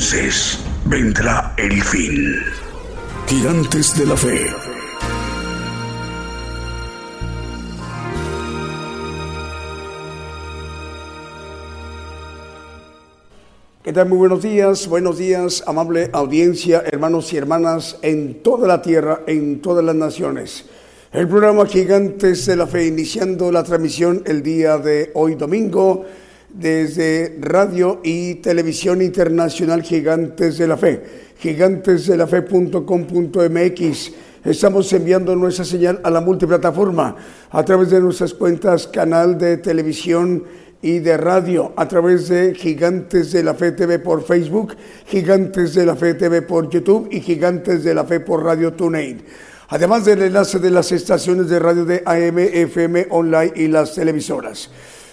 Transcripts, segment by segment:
Entonces vendrá el fin. Gigantes de la Fe. ¿Qué tal? Muy buenos días, buenos días, amable audiencia, hermanos y hermanas en toda la tierra, en todas las naciones. El programa Gigantes de la Fe, iniciando la transmisión el día de hoy domingo desde Radio y Televisión Internacional Gigantes de la Fe, gigantesdelafe.com.mx. Estamos enviando nuestra señal a la multiplataforma a través de nuestras cuentas, canal de televisión y de radio, a través de Gigantes de la Fe TV por Facebook, Gigantes de la Fe TV por YouTube y Gigantes de la Fe por Radio TuneIn. Además del enlace de las estaciones de radio de AM, FM, online y las televisoras.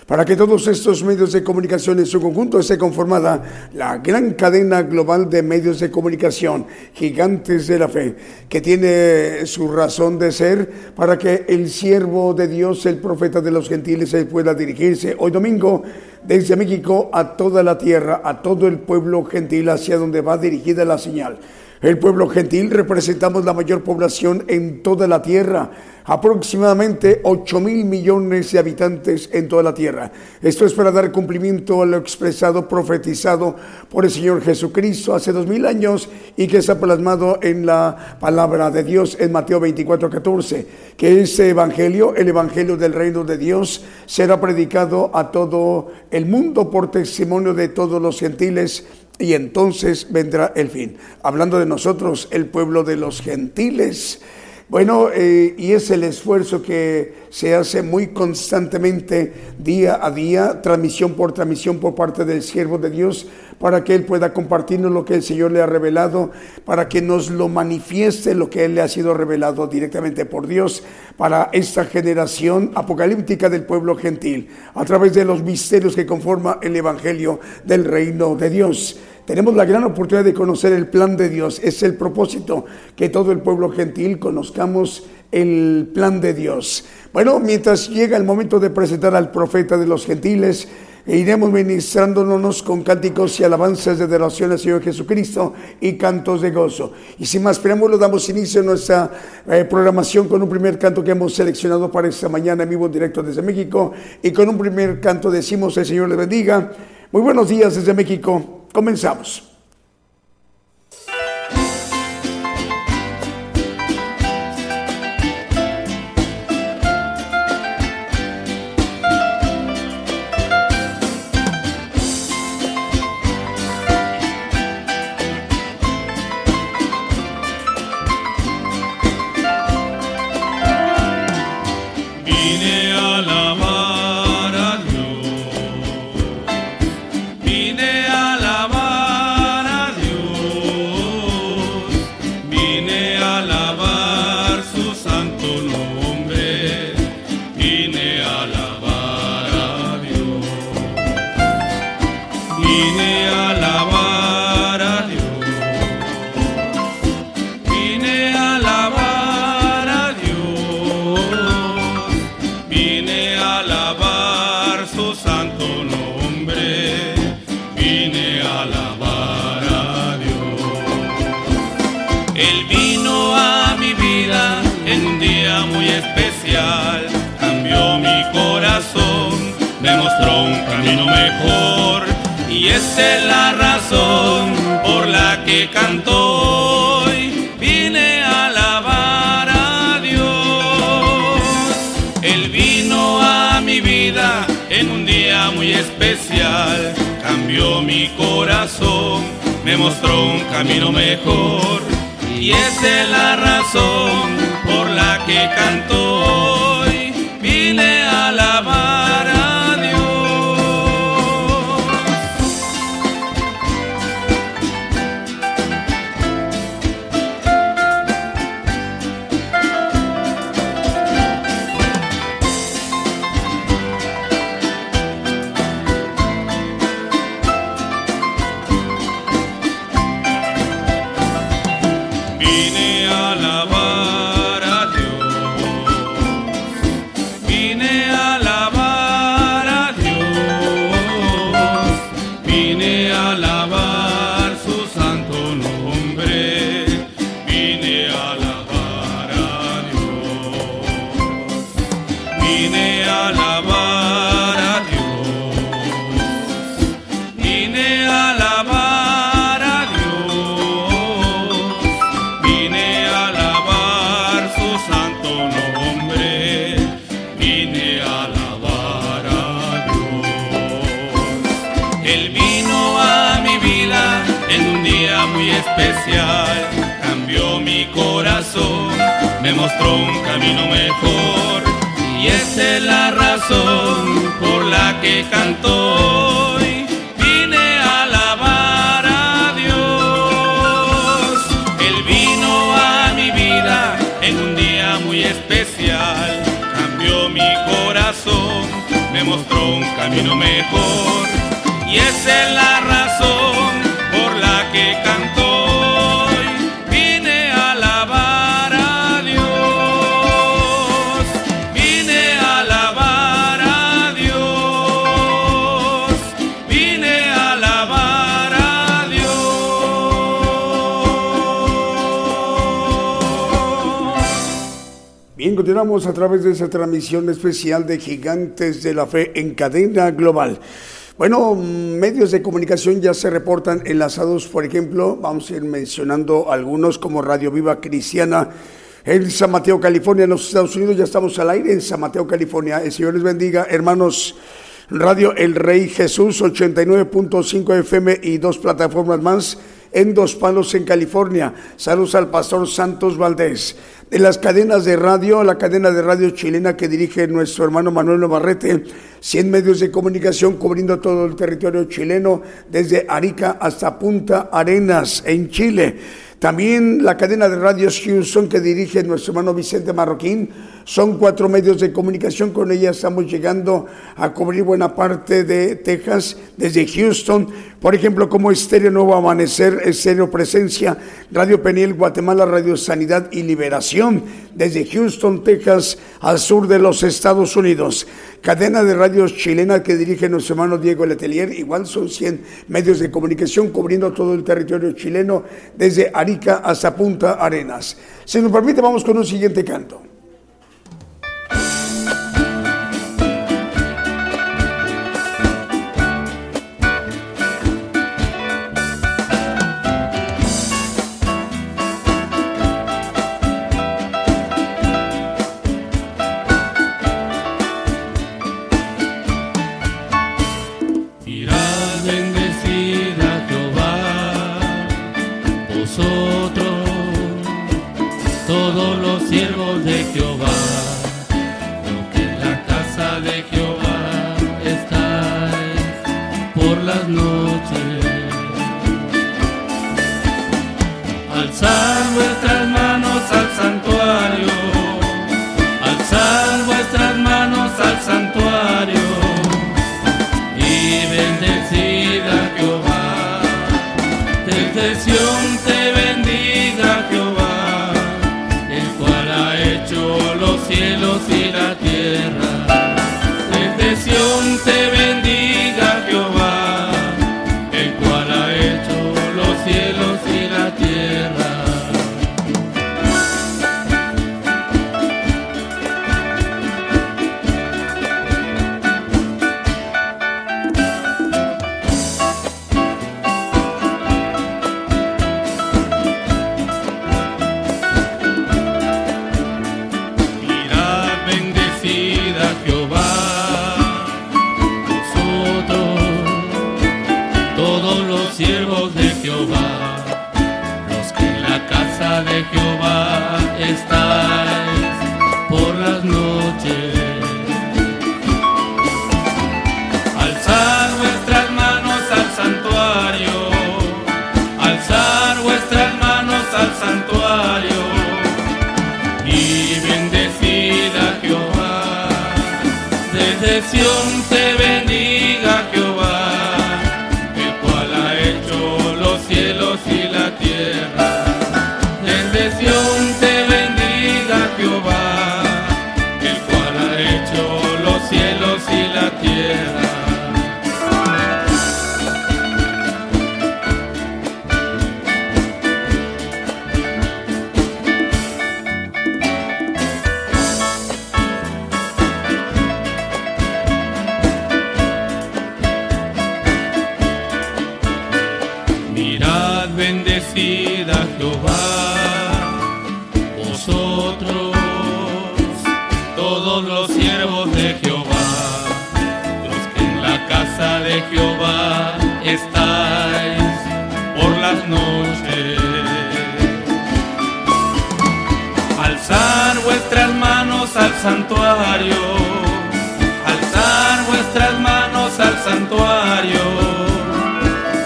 Para que todos estos medios de comunicación en su conjunto esté conformada la gran cadena global de medios de comunicación, gigantes de la fe, que tiene su razón de ser para que el siervo de Dios, el profeta de los gentiles, pueda dirigirse hoy domingo desde México a toda la tierra, a todo el pueblo gentil hacia donde va dirigida la señal. El pueblo gentil representamos la mayor población en toda la tierra, aproximadamente 8 mil millones de habitantes en toda la tierra. Esto es para dar cumplimiento a lo expresado, profetizado por el Señor Jesucristo hace dos mil años y que está plasmado en la palabra de Dios en Mateo 24, 14, que ese evangelio, el evangelio del reino de Dios, será predicado a todo el mundo por testimonio de todos los gentiles y entonces vendrá el fin. Hablando de nosotros, el pueblo de los gentiles. Bueno, eh, y es el esfuerzo que se hace muy constantemente, día a día, transmisión por transmisión por parte del siervo de Dios, para que Él pueda compartirnos lo que el Señor le ha revelado, para que nos lo manifieste lo que Él le ha sido revelado directamente por Dios para esta generación apocalíptica del pueblo gentil, a través de los misterios que conforma el Evangelio del reino de Dios. Tenemos la gran oportunidad de conocer el plan de Dios. Es el propósito que todo el pueblo gentil conozcamos el plan de Dios. Bueno, mientras llega el momento de presentar al profeta de los gentiles, iremos ministrándonos con cánticos y alabanzas de adoración al Señor Jesucristo y cantos de gozo. Y sin más preámbulos, damos inicio a nuestra eh, programación con un primer canto que hemos seleccionado para esta mañana en vivo directo desde México. Y con un primer canto decimos, el Señor le bendiga. Muy buenos días desde México. Comenzamos. Me mostró un camino mejor. Y esa es la razón por la que canto Y es la razón continuamos a través de esa transmisión especial de Gigantes de la Fe en cadena global. Bueno, medios de comunicación ya se reportan enlazados, por ejemplo, vamos a ir mencionando algunos como Radio Viva Cristiana en San Mateo, California, en los Estados Unidos. Ya estamos al aire en San Mateo, California. El Señor les bendiga, hermanos. Radio El Rey Jesús 89.5 FM y dos plataformas más en Dos Palos en California. Saludos al pastor Santos Valdés. De las cadenas de radio, la cadena de radio chilena que dirige nuestro hermano Manuel Navarrete, 100 medios de comunicación cubriendo todo el territorio chileno, desde Arica hasta Punta Arenas en Chile. También la cadena de radios Houston que dirige nuestro hermano Vicente Marroquín. Son cuatro medios de comunicación. Con ella estamos llegando a cubrir buena parte de Texas desde Houston. Por ejemplo, como Estéreo Nuevo Amanecer, Estéreo Presencia, Radio Peniel, Guatemala, Radio Sanidad y Liberación. Desde Houston, Texas, al sur de los Estados Unidos. Cadena de radios chilena que dirige nuestro hermano Diego Letelier. Igual son 100 medios de comunicación cubriendo todo el territorio chileno desde Arica hasta Punta Arenas. Si nos permite, vamos con un siguiente canto. Alzar vuestras manos al santuario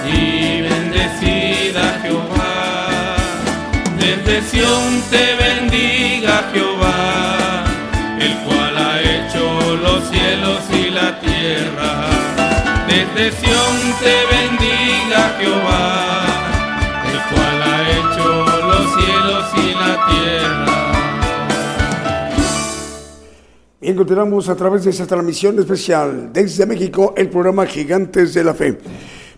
y bendecida Jehová. Desde Sión te bendiga Jehová, el cual ha hecho los cielos y la tierra. Desde Sión te bendiga Jehová, el cual ha hecho los cielos y la tierra. Continuamos a través de esta transmisión especial desde México, el programa Gigantes de la Fe.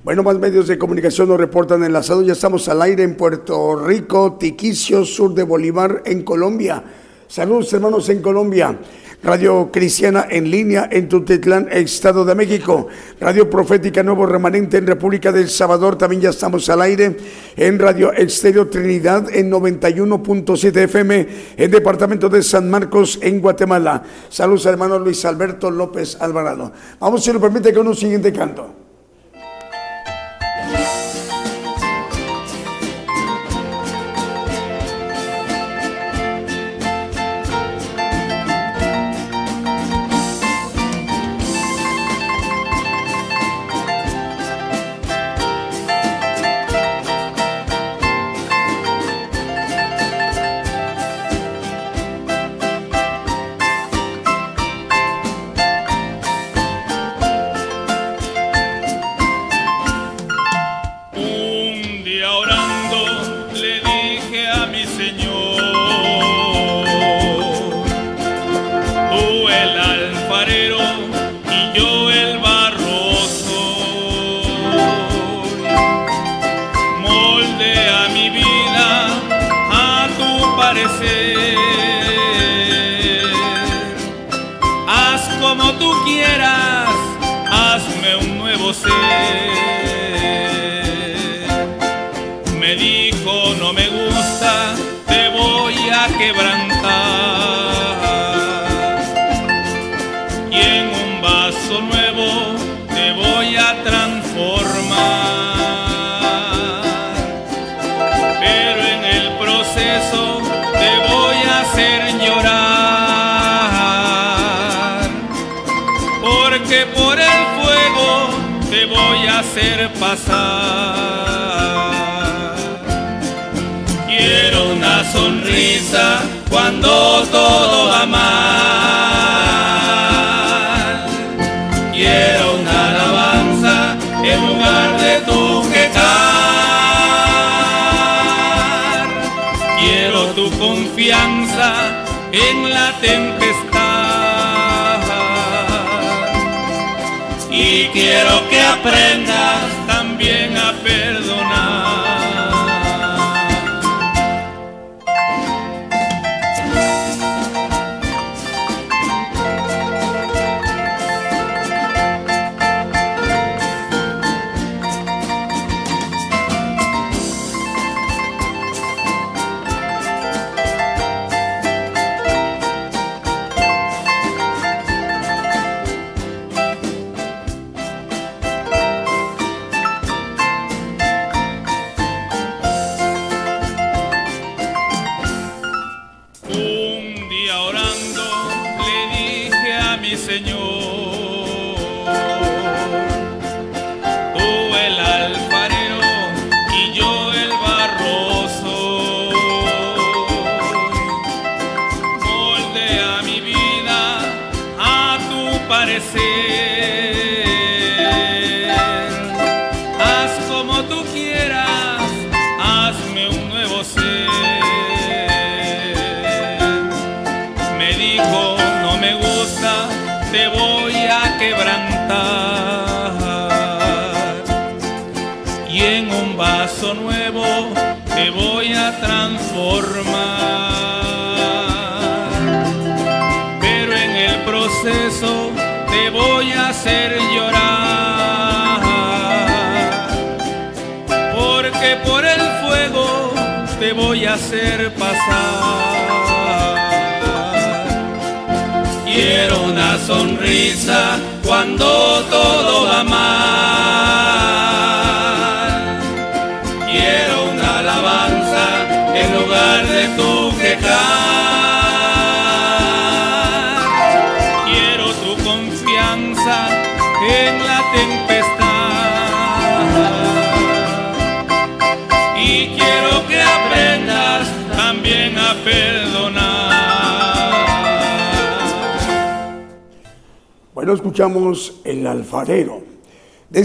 Bueno, más medios de comunicación nos reportan enlazados. Ya estamos al aire en Puerto Rico, Tiquicio, sur de Bolívar, en Colombia. Saludos, hermanos, en Colombia. Radio Cristiana en línea en Tutitlán, Estado de México. Radio Profética Nuevo Remanente en República del Salvador. También ya estamos al aire en Radio Exterior Trinidad en 91.7 FM en Departamento de San Marcos en Guatemala. Saludos, hermano Luis Alberto López Alvarado. Vamos, si nos permite, con un siguiente canto.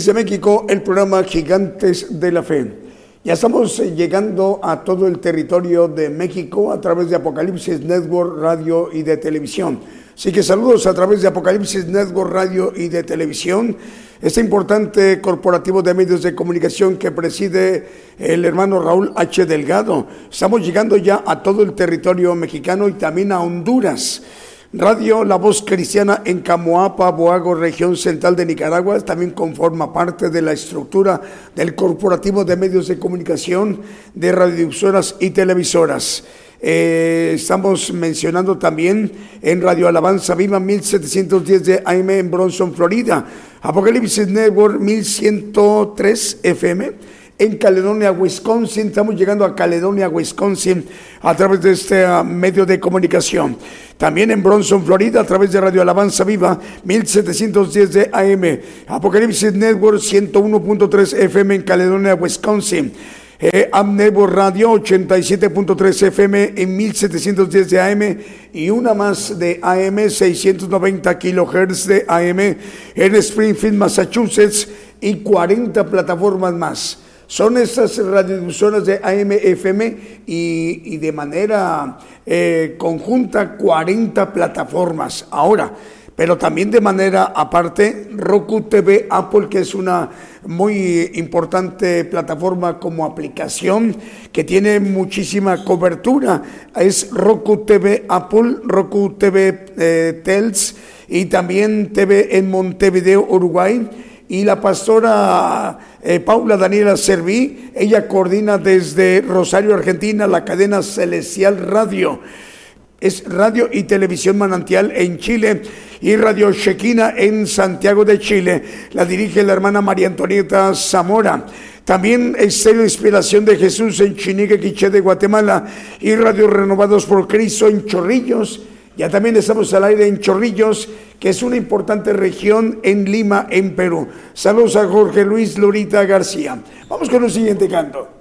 Desde México, el programa Gigantes de la Fe. Ya estamos eh, llegando a todo el territorio de México a través de Apocalipsis Network, radio y de televisión. Así que saludos a través de Apocalipsis Network Radio y de Televisión, este importante corporativo de medios de comunicación que preside el hermano Raúl H. Delgado. Estamos llegando ya a todo el territorio mexicano y también a Honduras. Radio La Voz Cristiana en Camoapa, Boago, región central de Nicaragua, también conforma parte de la estructura del corporativo de medios de comunicación de radiodifusoras y televisoras. Eh, estamos mencionando también en Radio Alabanza Viva 1710 de AM en Bronson, Florida. Apocalipsis Network 1103 FM en Caledonia, Wisconsin. Estamos llegando a Caledonia, Wisconsin a través de este ah, medio de comunicación. También en Bronson, Florida, a través de Radio Alabanza Viva 1710 de AM. Apocalipsis Network 101.3 FM en Caledonia, Wisconsin eh, Amnevo Radio 87.3 FM en 1710 de AM y una más de AM 690 kilohertz de AM en Springfield, Massachusetts y 40 plataformas más. Son estas radiodifusoras de AM, FM y, de manera eh, conjunta 40 plataformas. Ahora, pero también de manera aparte Roku TV Apple, que es una muy importante plataforma como aplicación que tiene muchísima cobertura. Es Roku TV Apple, Roku TV eh, y también TV en Montevideo, Uruguay. Y la pastora eh, Paula Daniela Serví, ella coordina desde Rosario, Argentina, la cadena Celestial Radio es Radio y Televisión Manantial en Chile y Radio Chequina en Santiago de Chile. La dirige la hermana María Antonieta Zamora. También Estéreo Inspiración de Jesús en Chinique, Quiché de Guatemala y Radio Renovados por Cristo en Chorrillos. Ya también estamos al aire en Chorrillos, que es una importante región en Lima, en Perú. Saludos a Jorge Luis Lorita García. Vamos con el siguiente canto.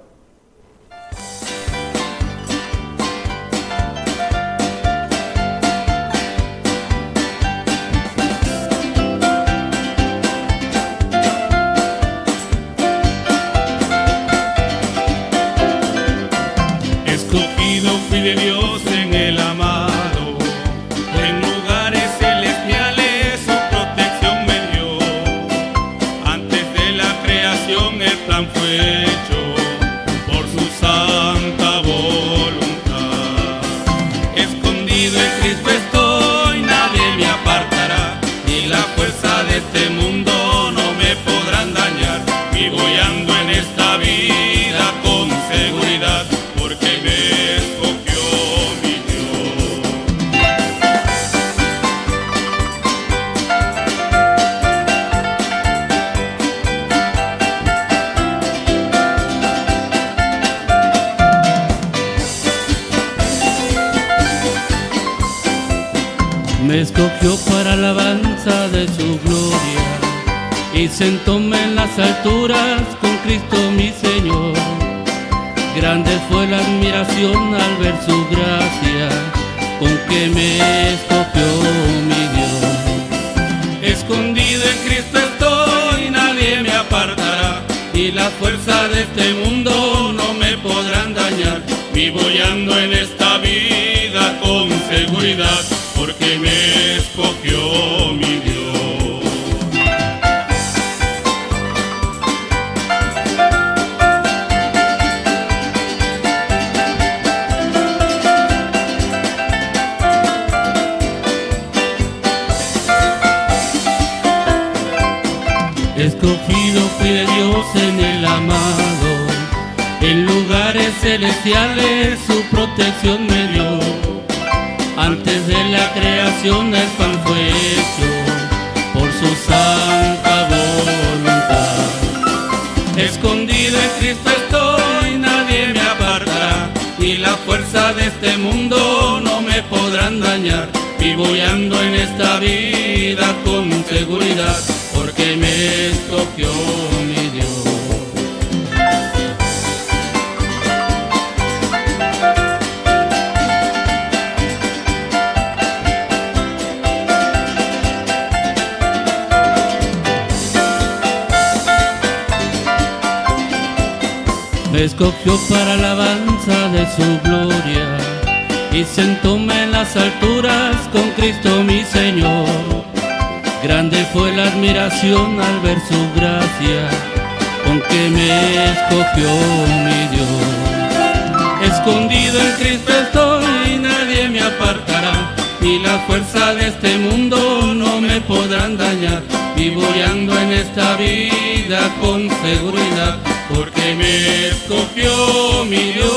En esta vida con seguridad, porque me escogió mi Dios.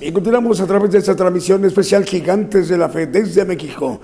Y continuamos a través de esta transmisión especial Gigantes de la Fe desde México.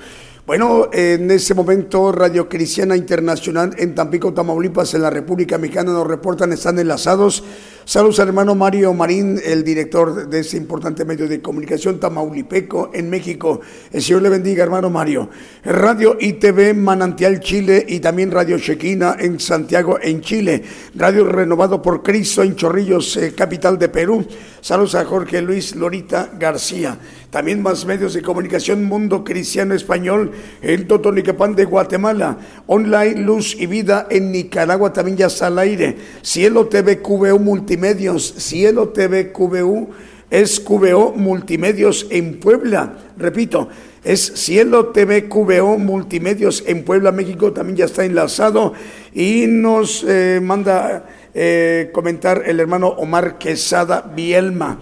Bueno, en ese momento Radio Cristiana Internacional en Tampico, Tamaulipas, en la República Mexicana, nos reportan, están enlazados. Saludos al hermano Mario Marín, el director de este importante medio de comunicación tamaulipeco en México. El Señor le bendiga, hermano Mario. Radio ITV Manantial Chile y también Radio Chequina en Santiago, en Chile. Radio Renovado por Cristo en Chorrillos, eh, capital de Perú. Saludos a Jorge Luis Lorita García. También más medios de comunicación Mundo Cristiano Español en Totonicapán de Guatemala. Online Luz y Vida en Nicaragua también ya está al aire. Cielo TV QVU Multimedios. Cielo TV QVU es QVO Multimedios en Puebla. Repito, es Cielo TV QVO Multimedios en Puebla, México. También ya está enlazado y nos eh, manda eh, comentar el hermano Omar Quesada Bielma.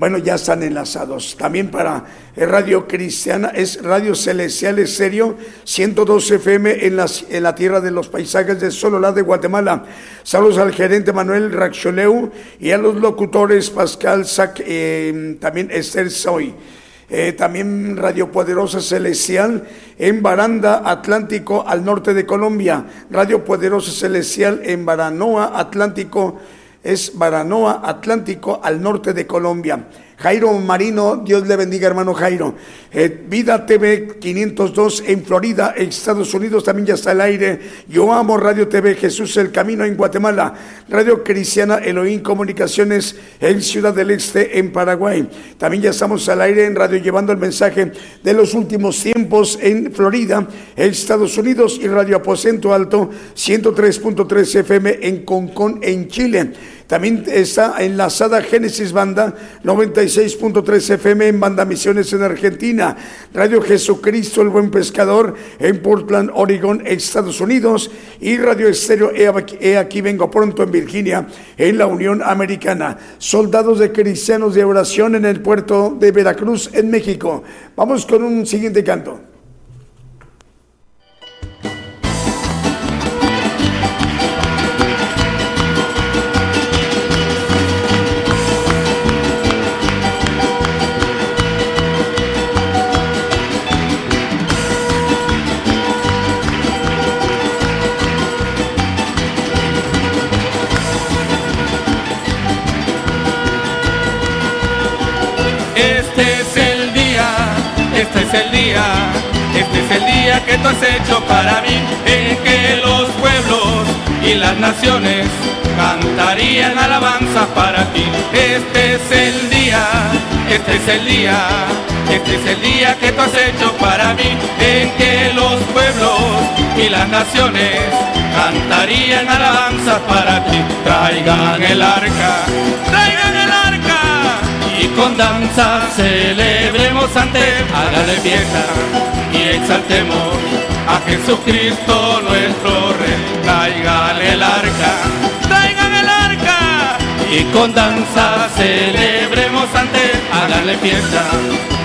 Bueno, ya están enlazados. También para Radio Cristiana es Radio Celestial Serio 102 FM en, las, en la tierra de los paisajes de Sololá de Guatemala. Saludos al gerente Manuel Raxoleu y a los locutores Pascal Sac, eh, también Esther Soy. Eh, también Radio Poderosa Celestial en Baranda Atlántico al norte de Colombia. Radio Poderosa Celestial en Baranoa Atlántico es Baranoa Atlántico al norte de Colombia. Jairo Marino, Dios le bendiga hermano Jairo. Eh, Vida TV 502 en Florida, Estados Unidos también ya está al aire. Yo amo Radio TV Jesús el Camino en Guatemala. Radio Cristiana Elohim Comunicaciones en Ciudad del Este en Paraguay. También ya estamos al aire en radio llevando el mensaje de los últimos tiempos en Florida, Estados Unidos y Radio Aposento Alto 103.3 FM en Concón en Chile. También está enlazada Génesis Banda 96.3 FM en Banda Misiones en Argentina. Radio Jesucristo el Buen Pescador en Portland, Oregon, Estados Unidos. Y Radio Estéreo He Aquí Vengo Pronto en Virginia, en la Unión Americana. Soldados de Cristianos de Oración en el puerto de Veracruz, en México. Vamos con un siguiente canto. Que tú has hecho para mí, en que los pueblos y las naciones cantarían alabanza para ti. Este es el día, este es el día, este es el día que tú has hecho para mí, en que los pueblos y las naciones cantarían alabanzas para ti. Traigan el arca y con danza celebremos ante. Hágale fiesta y exaltemos a Jesucristo nuestro Rey. Traigan el arca, traigan el arca y con danza celebremos ante. Hágale fiesta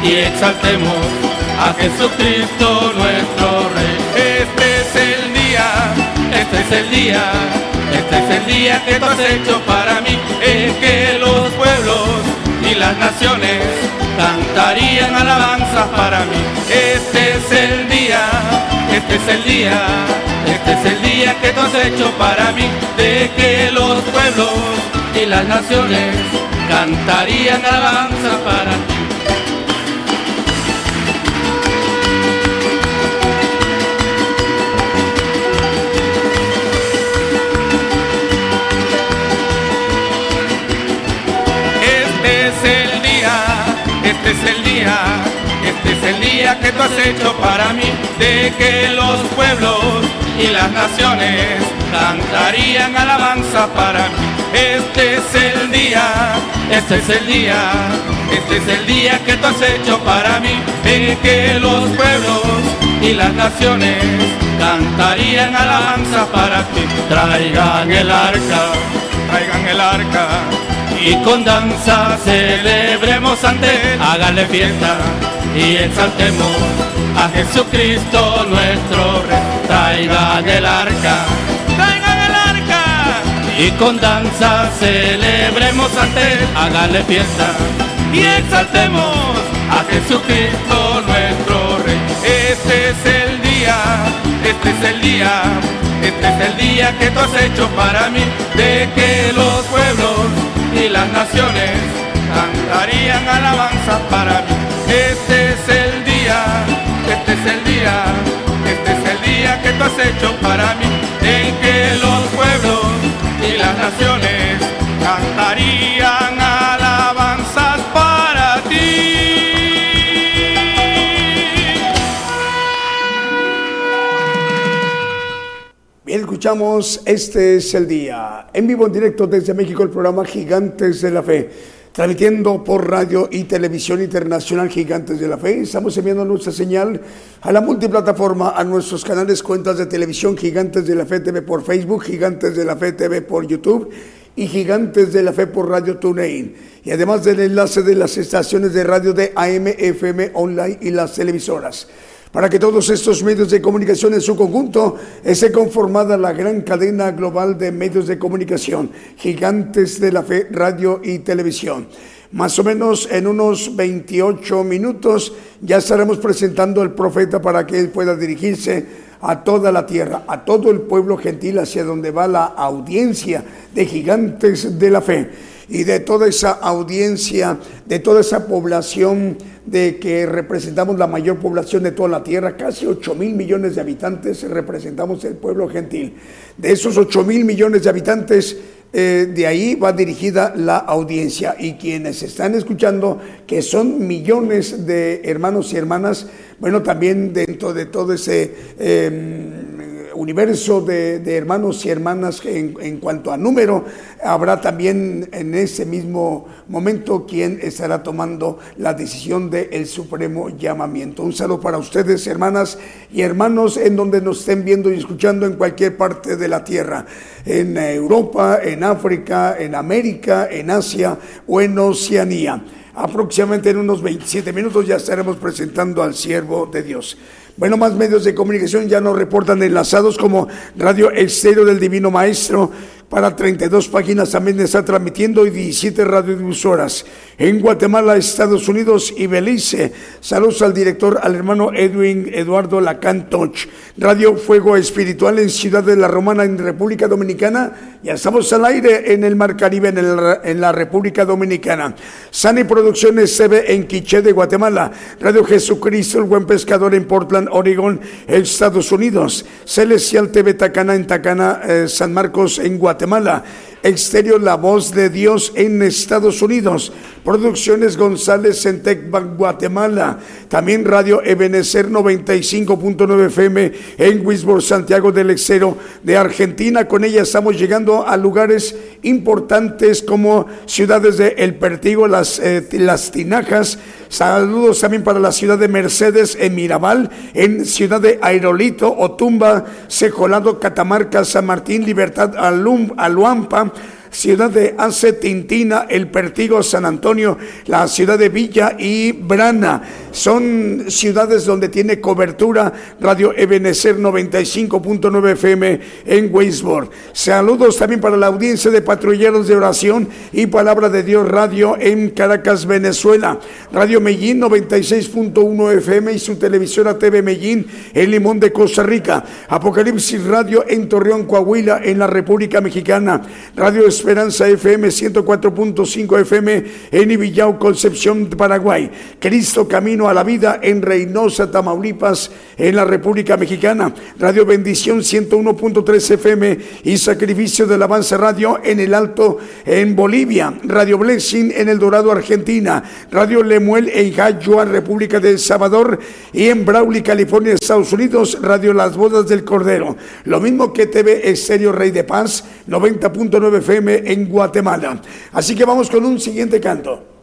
y exaltemos a Jesucristo nuestro Rey. Este es el día, este es el día, este es el día que tú has hecho para mí, en que los pueblos y las naciones cantarían alabanzas para mí. Este es el día, este es el día, este es el día que tú has hecho para mí, de que los pueblos y las naciones cantarían alabanzas para ti. Este es el día que tú has hecho para mí, de que los pueblos y las naciones cantarían alabanza para mí. Este es el día, este es el día, este es el día que tú has hecho para mí, de que los pueblos y las naciones cantarían alabanza para ti. Traigan el arca, traigan el arca y con danza celebremos ante. Hágale fiesta y exaltemos a Jesucristo nuestro Rey. Traigan el arca, traigan el arca y con danza celebremos ante. Hágale fiesta y exaltemos a Jesucristo nuestro Rey. Este es el día, este es el día, este es el día que tú has hecho para mí, de que los pueblos y las naciones cantarían alabanza para mí. Este es el día, este es el día, este es el día que tú has hecho para mí, en que los pueblos y las naciones escuchamos Este es el día. En vivo, en directo desde México, el programa Gigantes de la Fe. Transmitiendo por radio y televisión internacional Gigantes de la Fe. Estamos enviando nuestra señal a la multiplataforma, a nuestros canales, cuentas de televisión Gigantes de la Fe TV por Facebook, Gigantes de la Fe TV por YouTube y Gigantes de la Fe por Radio TuneIn. Y además del enlace de las estaciones de radio de AM, FM, online y las televisoras para que todos estos medios de comunicación en su conjunto esté conformada la gran cadena global de medios de comunicación, gigantes de la fe, radio y televisión. Más o menos en unos 28 minutos ya estaremos presentando al profeta para que él pueda dirigirse a toda la tierra, a todo el pueblo gentil hacia donde va la audiencia de gigantes de la fe y de toda esa audiencia, de toda esa población de que representamos la mayor población de toda la tierra, casi 8 mil millones de habitantes representamos el pueblo gentil. De esos 8 mil millones de habitantes, eh, de ahí va dirigida la audiencia y quienes están escuchando, que son millones de hermanos y hermanas, bueno, también dentro de todo ese... Eh, universo de, de, hermanos y hermanas en, en, cuanto a número, habrá también en ese mismo momento quien estará tomando la decisión del supremo llamamiento. Un saludo para ustedes, hermanas y hermanos, en donde nos estén viendo y escuchando en cualquier parte de la tierra, en Europa, en África, en América, en Asia o en Oceanía. Aproximadamente en unos 27 minutos ya estaremos presentando al siervo de Dios. Bueno, más medios de comunicación ya nos reportan enlazados como Radio Estéreo del Divino Maestro, para 32 páginas también está transmitiendo y 17 radiodifusoras en Guatemala, Estados Unidos y Belice. Saludos al director, al hermano Edwin Eduardo Lacantoch. Radio Fuego Espiritual en Ciudad de la Romana, en República Dominicana. Ya estamos al aire en el Mar Caribe, en, la República Dominicana. Sani Producciones CB en Quiché de Guatemala. Radio Jesucristo, el Buen Pescador en Portland, Oregon, Estados Unidos. Celestial TV Tacana en Tacana, eh, San Marcos en Guatemala. Exterior La Voz de Dios en Estados Unidos. Producciones González en Guatemala. También Radio Ebenecer 95.9 FM en Wisborne, Santiago del Exero de Argentina. Con ella estamos llegando a lugares importantes como ciudades de El Pertigo, Las, eh, las Tinajas. Saludos también para la ciudad de Mercedes en Mirabal, en ciudad de Aerolito, Otumba, Cejolado, Catamarca, San Martín, Libertad, Aluampa ciudad de Tintina, El Pertigo, San Antonio, la ciudad de Villa y Brana. Son ciudades donde tiene cobertura Radio Ebenecer 95.9 FM en Weisborg. Saludos también para la audiencia de Patrulleros de Oración y Palabra de Dios Radio en Caracas, Venezuela. Radio Medellín 96.1 FM y su televisora TV Medellín en Limón de Costa Rica. Apocalipsis Radio en Torreón, Coahuila en la República Mexicana. Radio Esperanza FM 104.5 FM en Ibillao, Concepción, Paraguay. Cristo Camino a la Vida en Reynosa, Tamaulipas, en la República Mexicana. Radio Bendición 101.3 FM y Sacrificio del Avance Radio en el Alto, en Bolivia. Radio Blessing en El Dorado, Argentina. Radio Lemuel en Jayua, República de El Salvador. Y en Brawley, California, Estados Unidos. Radio Las Bodas del Cordero. Lo mismo que TV Estéreo Rey de Paz, 90.9 FM en Guatemala. Así que vamos con un siguiente canto.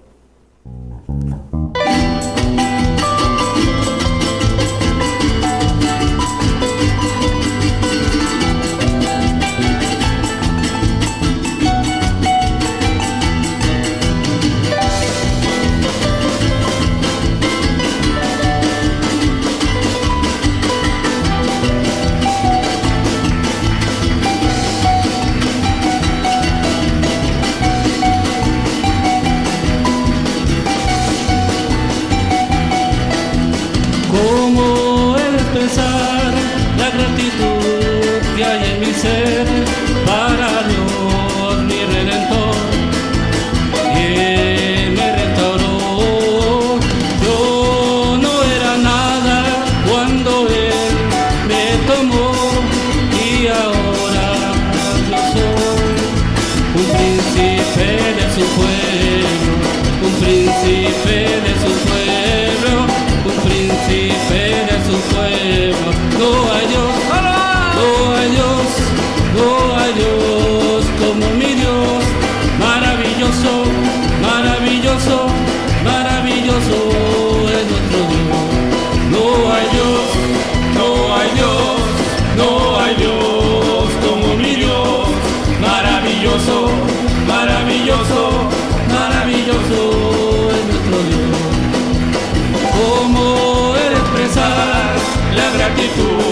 Cristo.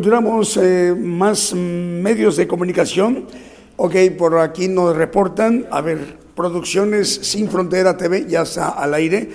Continuamos eh, más medios de comunicación. Ok, por aquí nos reportan, a ver, Producciones Sin Frontera TV, ya está al aire.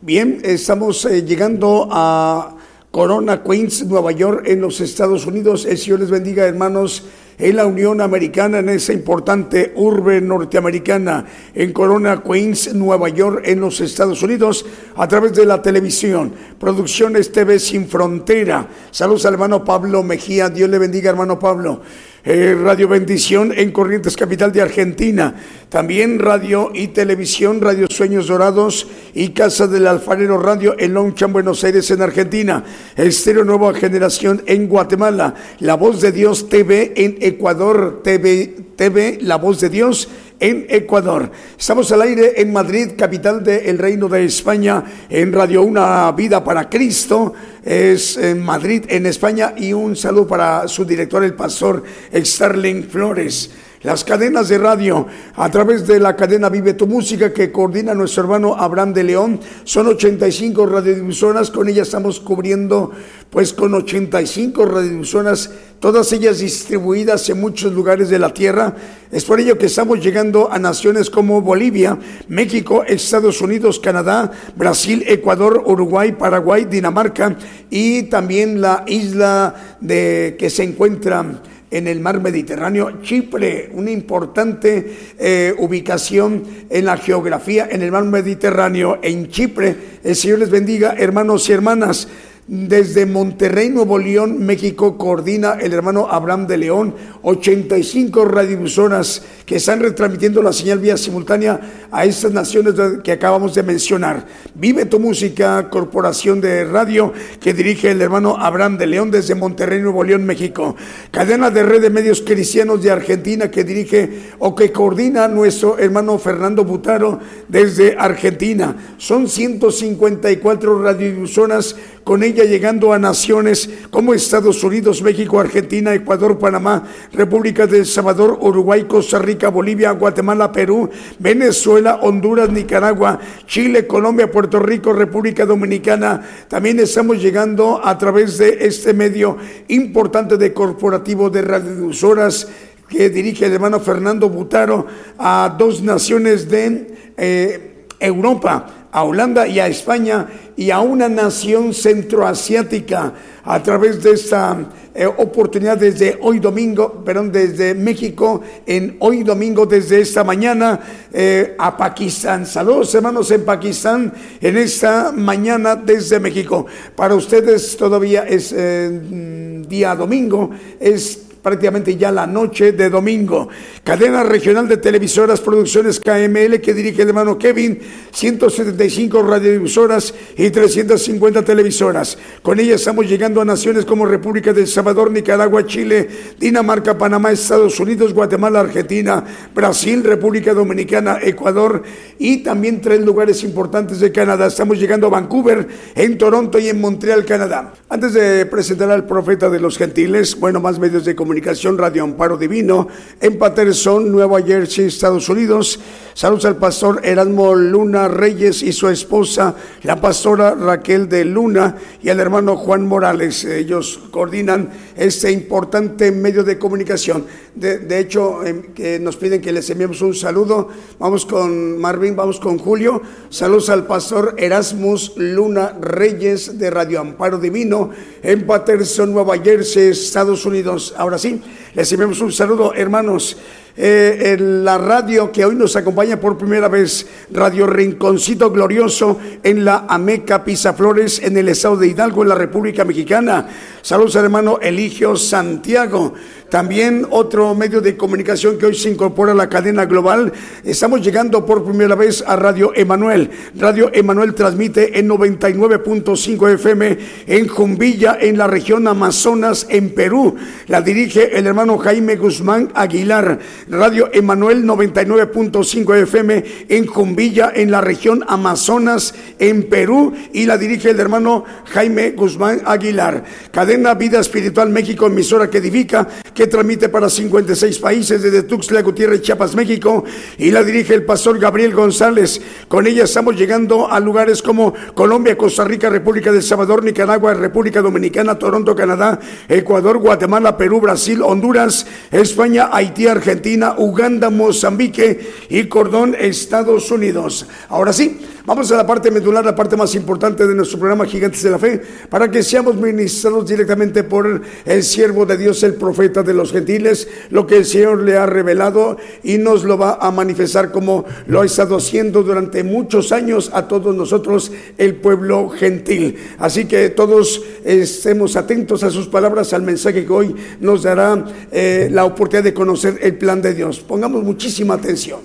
Bien, estamos eh, llegando a Corona, Queens, Nueva York, en los Estados Unidos. El Señor les bendiga, hermanos, en la Unión Americana, en esa importante urbe norteamericana, en Corona, Queens, Nueva York, en los Estados Unidos, a través de la televisión. Producciones TV Sin Frontera. Saludos al hermano Pablo Mejía. Dios le bendiga, hermano Pablo. Eh, Radio Bendición en Corrientes, capital de Argentina. También radio y televisión, Radio Sueños Dorados y Casa del Alfarero Radio en Longchamp, Buenos Aires, en Argentina. Estéreo Nueva Generación en Guatemala. La Voz de Dios TV en Ecuador, TV, TV La Voz de Dios en Ecuador. Estamos al aire en Madrid, capital del Reino de España, en Radio Una Vida para Cristo. Es en Madrid, en España. Y un saludo para su director, el pastor Starling Flores. Las cadenas de radio a través de la cadena Vive tu Música que coordina nuestro hermano Abraham de León. Son 85 radiodifusoras, con ellas estamos cubriendo pues con 85 radiodifusoras, todas ellas distribuidas en muchos lugares de la tierra. Es por ello que estamos llegando a naciones como Bolivia, México, Estados Unidos, Canadá, Brasil, Ecuador, Uruguay, Paraguay, Dinamarca y también la isla de que se encuentra en el mar Mediterráneo, Chipre, una importante eh, ubicación en la geografía en el mar Mediterráneo, en Chipre. El Señor les bendiga, hermanos y hermanas. Desde Monterrey, Nuevo León, México, coordina el hermano Abraham de León, 85 radiodifusoras que están retransmitiendo la señal vía simultánea a estas naciones que acabamos de mencionar. Vive tu música, corporación de radio que dirige el hermano Abraham de León desde Monterrey, Nuevo León, México. Cadena de red de medios cristianos de Argentina que dirige o que coordina nuestro hermano Fernando Butaro desde Argentina. Son 154 radiodifusoras con ella llegando a naciones como Estados Unidos, México, Argentina, Ecuador, Panamá, República del Salvador, Uruguay, Costa Rica, Bolivia, Guatemala, Perú, Venezuela, Honduras, Nicaragua, Chile, Colombia, Puerto Rico, República Dominicana. También estamos llegando a través de este medio importante de corporativo de radiodifusoras que dirige el hermano Fernando Butaro a dos naciones de eh, Europa a Holanda y a España y a una nación centroasiática a través de esta eh, oportunidad desde hoy domingo, perdón, desde México, en hoy domingo, desde esta mañana, eh, a Pakistán. Saludos hermanos en Pakistán, en esta mañana desde México. Para ustedes todavía es eh, día domingo, es prácticamente ya la noche de domingo. Cadena Regional de Televisoras Producciones KML que dirige el hermano Kevin, 175 radiodifusoras y 350 televisoras. Con ella estamos llegando a naciones como República del Salvador, Nicaragua, Chile, Dinamarca, Panamá, Estados Unidos, Guatemala, Argentina, Brasil, República Dominicana, Ecuador y también tres lugares importantes de Canadá. Estamos llegando a Vancouver, en Toronto y en Montreal, Canadá. Antes de presentar al profeta de los gentiles, bueno, más medios de comunicación, Radio Amparo Divino, en Patterson, Nueva Jersey, Estados Unidos. Saludos al pastor Erasmo Luna Reyes y su esposa, la pastora Raquel de Luna y al hermano Juan Morales. Ellos coordinan este importante medio de comunicación. De, hecho, eh, que nos piden que les enviemos un saludo. Vamos con Marvin, vamos con Julio. Saludos al pastor Erasmus Luna Reyes de Radio Amparo Divino en Patterson, Nueva Jersey, Estados Unidos. Ahora sí, les enviamos un saludo, hermanos. Eh, la radio que hoy nos acompaña por primera vez, Radio Rinconcito Glorioso en la Ameca Flores en el estado de Hidalgo, en la República Mexicana. Saludos al hermano Eligio Santiago. También otro medio de comunicación que hoy se incorpora a la cadena global. Estamos llegando por primera vez a Radio Emanuel. Radio Emanuel transmite en 99.5 FM en Jumbilla, en la región Amazonas, en Perú. La dirige el hermano Jaime Guzmán Aguilar. Radio Emanuel 99.5 FM en Jumbilla, en la región Amazonas, en Perú. Y la dirige el hermano Jaime Guzmán Aguilar. Cadena Vida Espiritual México, emisora que edifica, que transmite para 56 países desde Tuxtla Gutiérrez, Chiapas, México, y la dirige el pastor Gabriel González. Con ella estamos llegando a lugares como Colombia, Costa Rica, República del Salvador, Nicaragua, República Dominicana, Toronto, Canadá, Ecuador, Guatemala, Perú, Brasil, Honduras, España, Haití, Argentina, Uganda, Mozambique y Cordón, Estados Unidos. Ahora sí, Vamos a la parte medular, la parte más importante de nuestro programa Gigantes de la Fe, para que seamos ministrados directamente por el siervo de Dios, el profeta de los gentiles, lo que el Señor le ha revelado y nos lo va a manifestar como lo ha estado haciendo durante muchos años a todos nosotros, el pueblo gentil. Así que todos estemos atentos a sus palabras, al mensaje que hoy nos dará eh, la oportunidad de conocer el plan de Dios. Pongamos muchísima atención.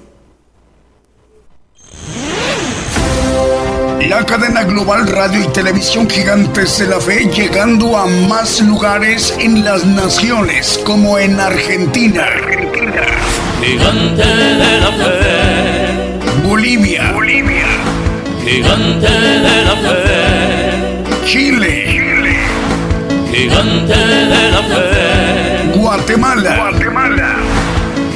La cadena global radio y televisión gigantes de la fe llegando a más lugares en las naciones como en Argentina. Argentina. Gigante de la fe. Bolivia. Bolivia. Gigante de la fe. Chile. Chile. Gigante de la fe. Guatemala. Guatemala.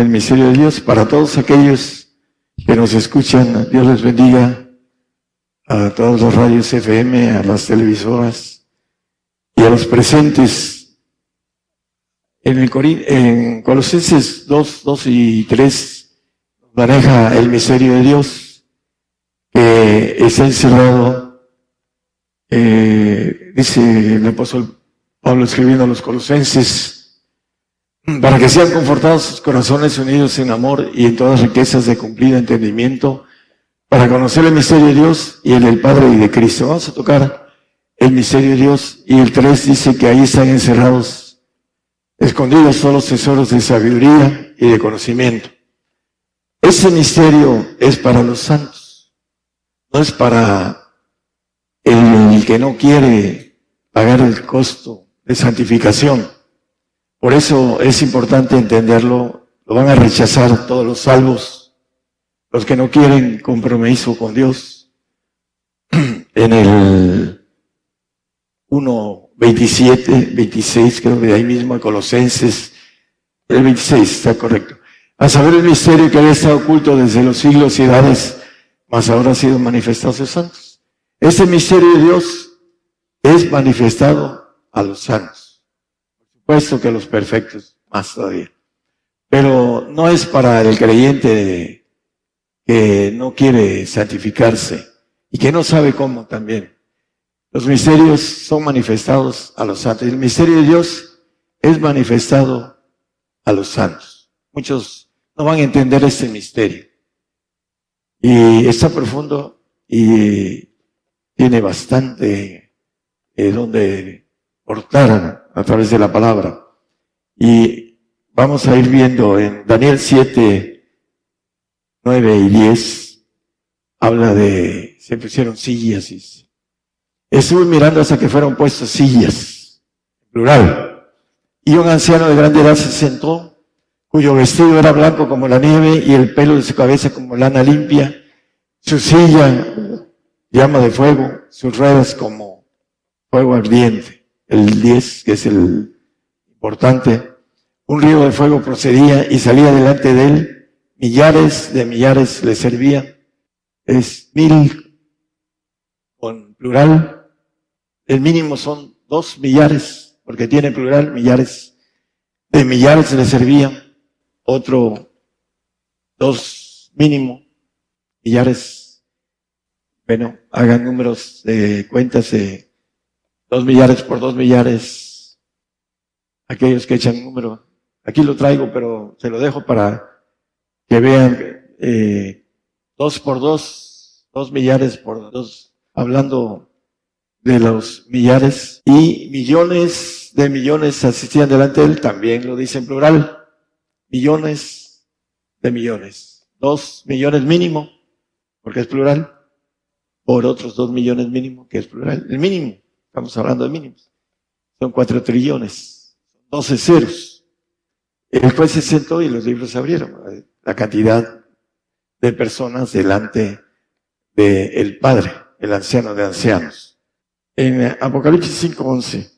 el misterio de Dios para todos aquellos que nos escuchan. Dios les bendiga a todos los radios FM, a las televisoras y a los presentes. En, el en Colosenses 2, 2 y 3 maneja el misterio de Dios que está encerrado, eh, dice el apóstol Pablo escribiendo a los colosenses, para que sean confortados sus corazones unidos en amor y en todas riquezas de cumplido entendimiento, para conocer el misterio de Dios y el del Padre y de Cristo. Vamos a tocar el misterio de Dios y el 3 dice que ahí están encerrados, escondidos todos los tesoros de sabiduría y de conocimiento. Ese misterio es para los santos, no es para el que no quiere pagar el costo de santificación. Por eso es importante entenderlo, lo van a rechazar todos los salvos los que no quieren compromiso con Dios, en el 1, 27, 26, creo que de ahí mismo, en Colosenses, el 26, está correcto. A saber el misterio que había estado oculto desde los siglos y edades, mas ahora ha sido manifestado a sus santos. Este misterio de Dios es manifestado a los santos. Supuesto que los perfectos, más todavía. Pero no es para el creyente que no quiere santificarse y que no sabe cómo también. Los misterios son manifestados a los santos. El misterio de Dios es manifestado a los santos. Muchos no van a entender este misterio. Y está profundo y tiene bastante eh, donde portar a través de la palabra. Y vamos a ir viendo en Daniel 7, 9 y 10 habla de, se pusieron sillas estuve mirando hasta que fueron puestas sillas, plural. Y un anciano de grande edad se sentó, cuyo vestido era blanco como la nieve y el pelo de su cabeza como lana limpia, su silla llama de fuego, sus ruedas como fuego ardiente. El 10, que es el importante, un río de fuego procedía y salía delante de él millares de millares le servían. Es mil con plural. El mínimo son dos millares, porque tiene plural, millares. De millares le servían. Otro, dos mínimo, millares. Bueno, hagan números de cuentas de dos millares por dos millares. Aquellos que echan número. Aquí lo traigo, pero se lo dejo para que vean eh, dos por dos, dos millares por dos, hablando de los millares. Y millones de millones asistían delante de él, también lo dice en plural, millones de millones, dos millones mínimo, porque es plural, por otros dos millones mínimo, que es plural, el mínimo, estamos hablando de mínimos, son cuatro trillones, doce ceros. El juez se sentó y los libros se abrieron la cantidad de personas delante del el Padre, el anciano de ancianos. En Apocalipsis 5.11,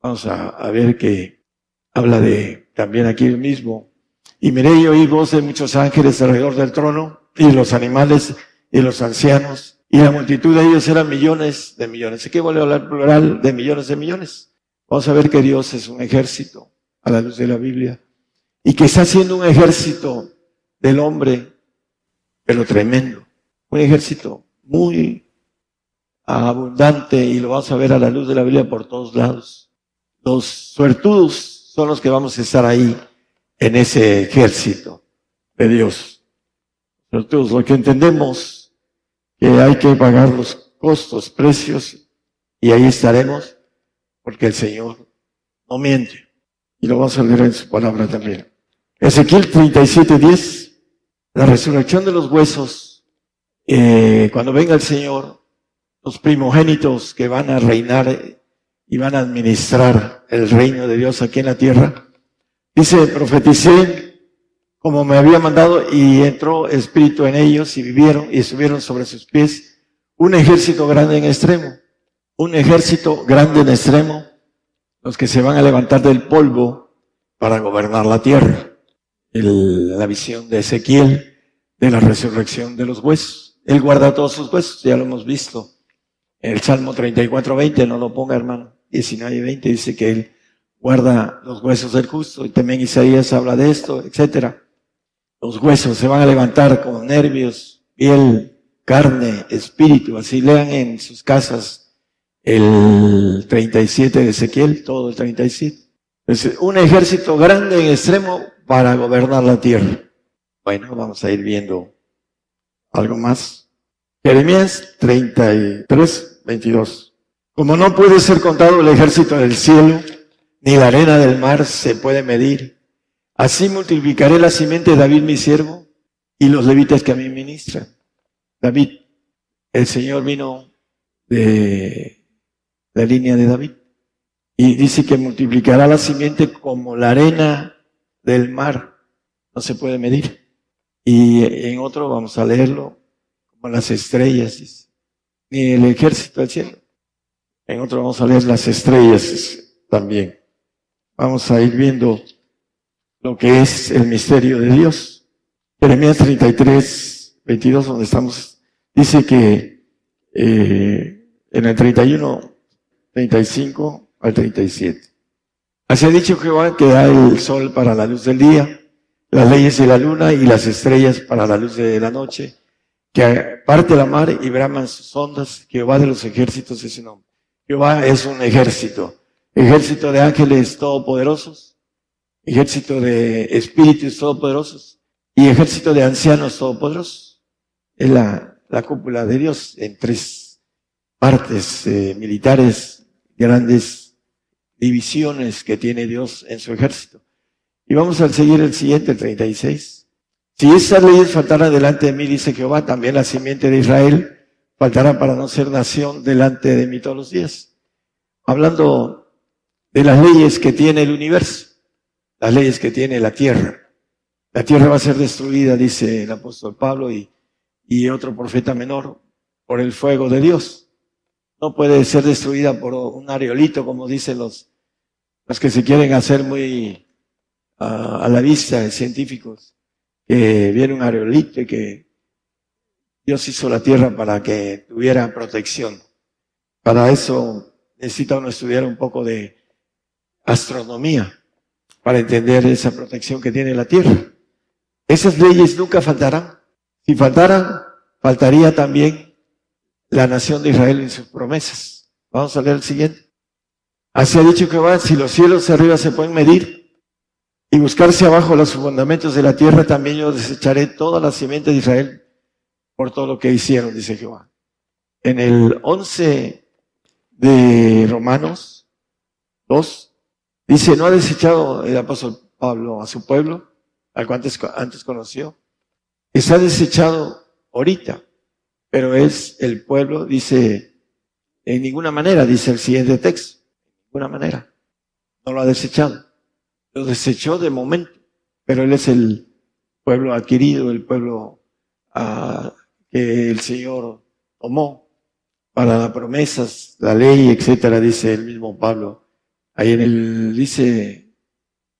vamos a, ver que habla de también aquí mismo. Y miré y oí voz de muchos ángeles alrededor del trono, y los animales, y los ancianos, y la multitud de ellos eran millones de millones. Aquí vuelve a hablar plural de millones de millones. Vamos a ver que Dios es un ejército a la luz de la Biblia, y que está haciendo un ejército del hombre, pero tremendo. Un ejército muy abundante y lo vamos a ver a la luz de la Biblia por todos lados. Los suertudos son los que vamos a estar ahí en ese ejército de Dios. Suertudos, lo que entendemos que hay que pagar los costos, precios, y ahí estaremos porque el Señor no miente. Y lo vamos a leer en su palabra también. Ezequiel 37, 10. La resurrección de los huesos, eh, cuando venga el Señor, los primogénitos que van a reinar y van a administrar el reino de Dios aquí en la tierra, dice, profeticé como me había mandado y entró espíritu en ellos y vivieron y subieron sobre sus pies un ejército grande en extremo, un ejército grande en extremo, los que se van a levantar del polvo para gobernar la tierra la visión de Ezequiel de la resurrección de los huesos. Él guarda todos sus huesos, ya lo hemos visto. El Salmo 34, 20, no lo ponga hermano, 19 20 dice que Él guarda los huesos del justo y también Isaías habla de esto, etcétera. Los huesos se van a levantar con nervios, piel, carne, espíritu. Así lean en sus casas el 37 de Ezequiel, todo el 37. Es un ejército grande en extremo para gobernar la tierra. Bueno, vamos a ir viendo algo más. Jeremías 33, 22. Como no puede ser contado el ejército del cielo, ni la arena del mar se puede medir, así multiplicaré la simiente de David mi siervo y los levitas que a mí ministran. David, el Señor vino de la línea de David y dice que multiplicará la simiente como la arena del mar. No se puede medir. Y en otro vamos a leerlo como las estrellas, ni el ejército del cielo. En otro vamos a leer las estrellas también. Vamos a ir viendo lo que es el misterio de Dios. Jeremías 33, 22, donde estamos, dice que eh, en el 31, 35 al 37. Así ha dicho Jehová que da el sol para la luz del día, las leyes de la luna y las estrellas para la luz de la noche, que parte la mar y braman sus ondas, Jehová de los ejércitos es su nombre. Jehová es un ejército, ejército de ángeles todopoderosos, ejército de espíritus todopoderosos y ejército de ancianos todopoderosos. Es la, la cúpula de Dios en tres partes eh, militares grandes divisiones que tiene Dios en su ejército. Y vamos a seguir el siguiente, el 36. Si esas leyes faltaran delante de mí, dice Jehová, también la simiente de Israel faltará para no ser nación delante de mí todos los días. Hablando de las leyes que tiene el universo, las leyes que tiene la tierra. La tierra va a ser destruida, dice el apóstol Pablo y, otro profeta menor, por el fuego de Dios. No puede ser destruida por un areolito, como dicen los, los que se quieren hacer muy a la vista científicos, que viene un areolito y que Dios hizo la tierra para que tuviera protección. Para eso necesita uno estudiar un poco de astronomía para entender esa protección que tiene la tierra. Esas leyes nunca faltarán. Si faltaran, faltaría también la nación de Israel en sus promesas. Vamos a leer el siguiente. Así ha dicho Jehová, si los cielos arriba se pueden medir y buscarse abajo los fundamentos de la tierra, también yo desecharé toda la simiente de Israel por todo lo que hicieron, dice Jehová. En el 11 de Romanos 2, dice, no ha desechado el apóstol Pablo a su pueblo, al cual antes, conoció. Está desechado ahorita, pero es el pueblo, dice, en ninguna manera, dice el siguiente texto, en ninguna manera. No lo ha desechado. Lo desechó de momento, pero él es el pueblo adquirido, el pueblo uh, que el Señor tomó para las promesas, la ley, etcétera, dice el mismo Pablo. Ahí en el, dice,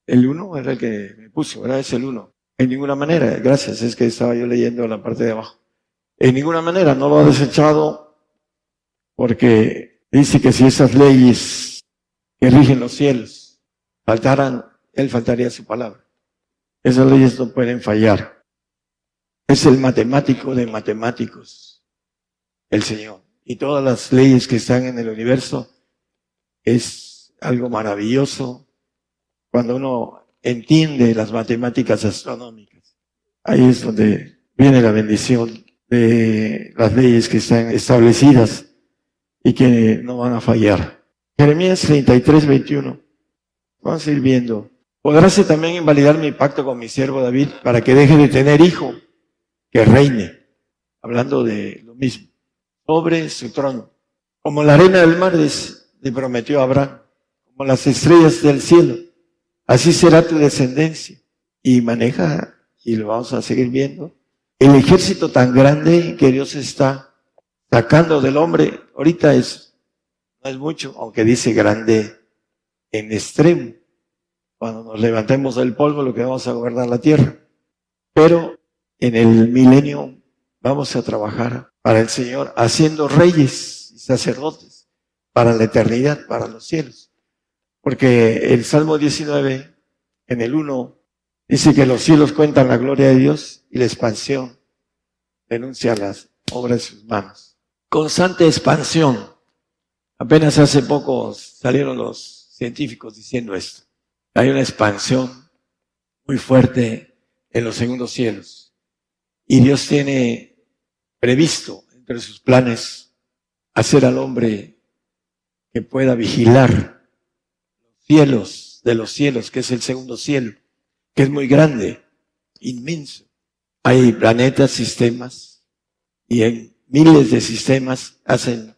el uno era el que me puso, ¿verdad? Es el uno. En ninguna manera, gracias, es que estaba yo leyendo la parte de abajo. En ninguna manera, no lo ha desechado porque dice que si esas leyes que rigen los cielos faltaran, él faltaría su palabra. Esas leyes no pueden fallar. Es el matemático de matemáticos, el Señor. Y todas las leyes que están en el universo es algo maravilloso cuando uno entiende las matemáticas astronómicas. Ahí es donde viene la bendición de las leyes que están establecidas y que no van a fallar. Jeremías 33, 21. Vamos a ir viendo. Podráse también invalidar mi pacto con mi siervo David para que deje de tener hijo, que reine, hablando de lo mismo, sobre su trono. Como la arena del mar le prometió Abraham, como las estrellas del cielo, así será tu descendencia. Y maneja, y lo vamos a seguir viendo, el ejército tan grande que Dios está sacando del hombre, ahorita es, no es mucho, aunque dice grande en extremo. Cuando nos levantemos del polvo, lo que vamos a gobernar la tierra. Pero en el milenio vamos a trabajar para el Señor, haciendo reyes y sacerdotes para la eternidad, para los cielos. Porque el Salmo 19, en el 1, Dice que los cielos cuentan la gloria de Dios y la expansión denuncia las obras de sus manos. Constante expansión. Apenas hace poco salieron los científicos diciendo esto. Hay una expansión muy fuerte en los segundos cielos. Y Dios tiene previsto entre sus planes hacer al hombre que pueda vigilar cielos de los cielos, que es el segundo cielo que es muy grande, inmenso. Hay planetas, sistemas, y en miles de sistemas hacen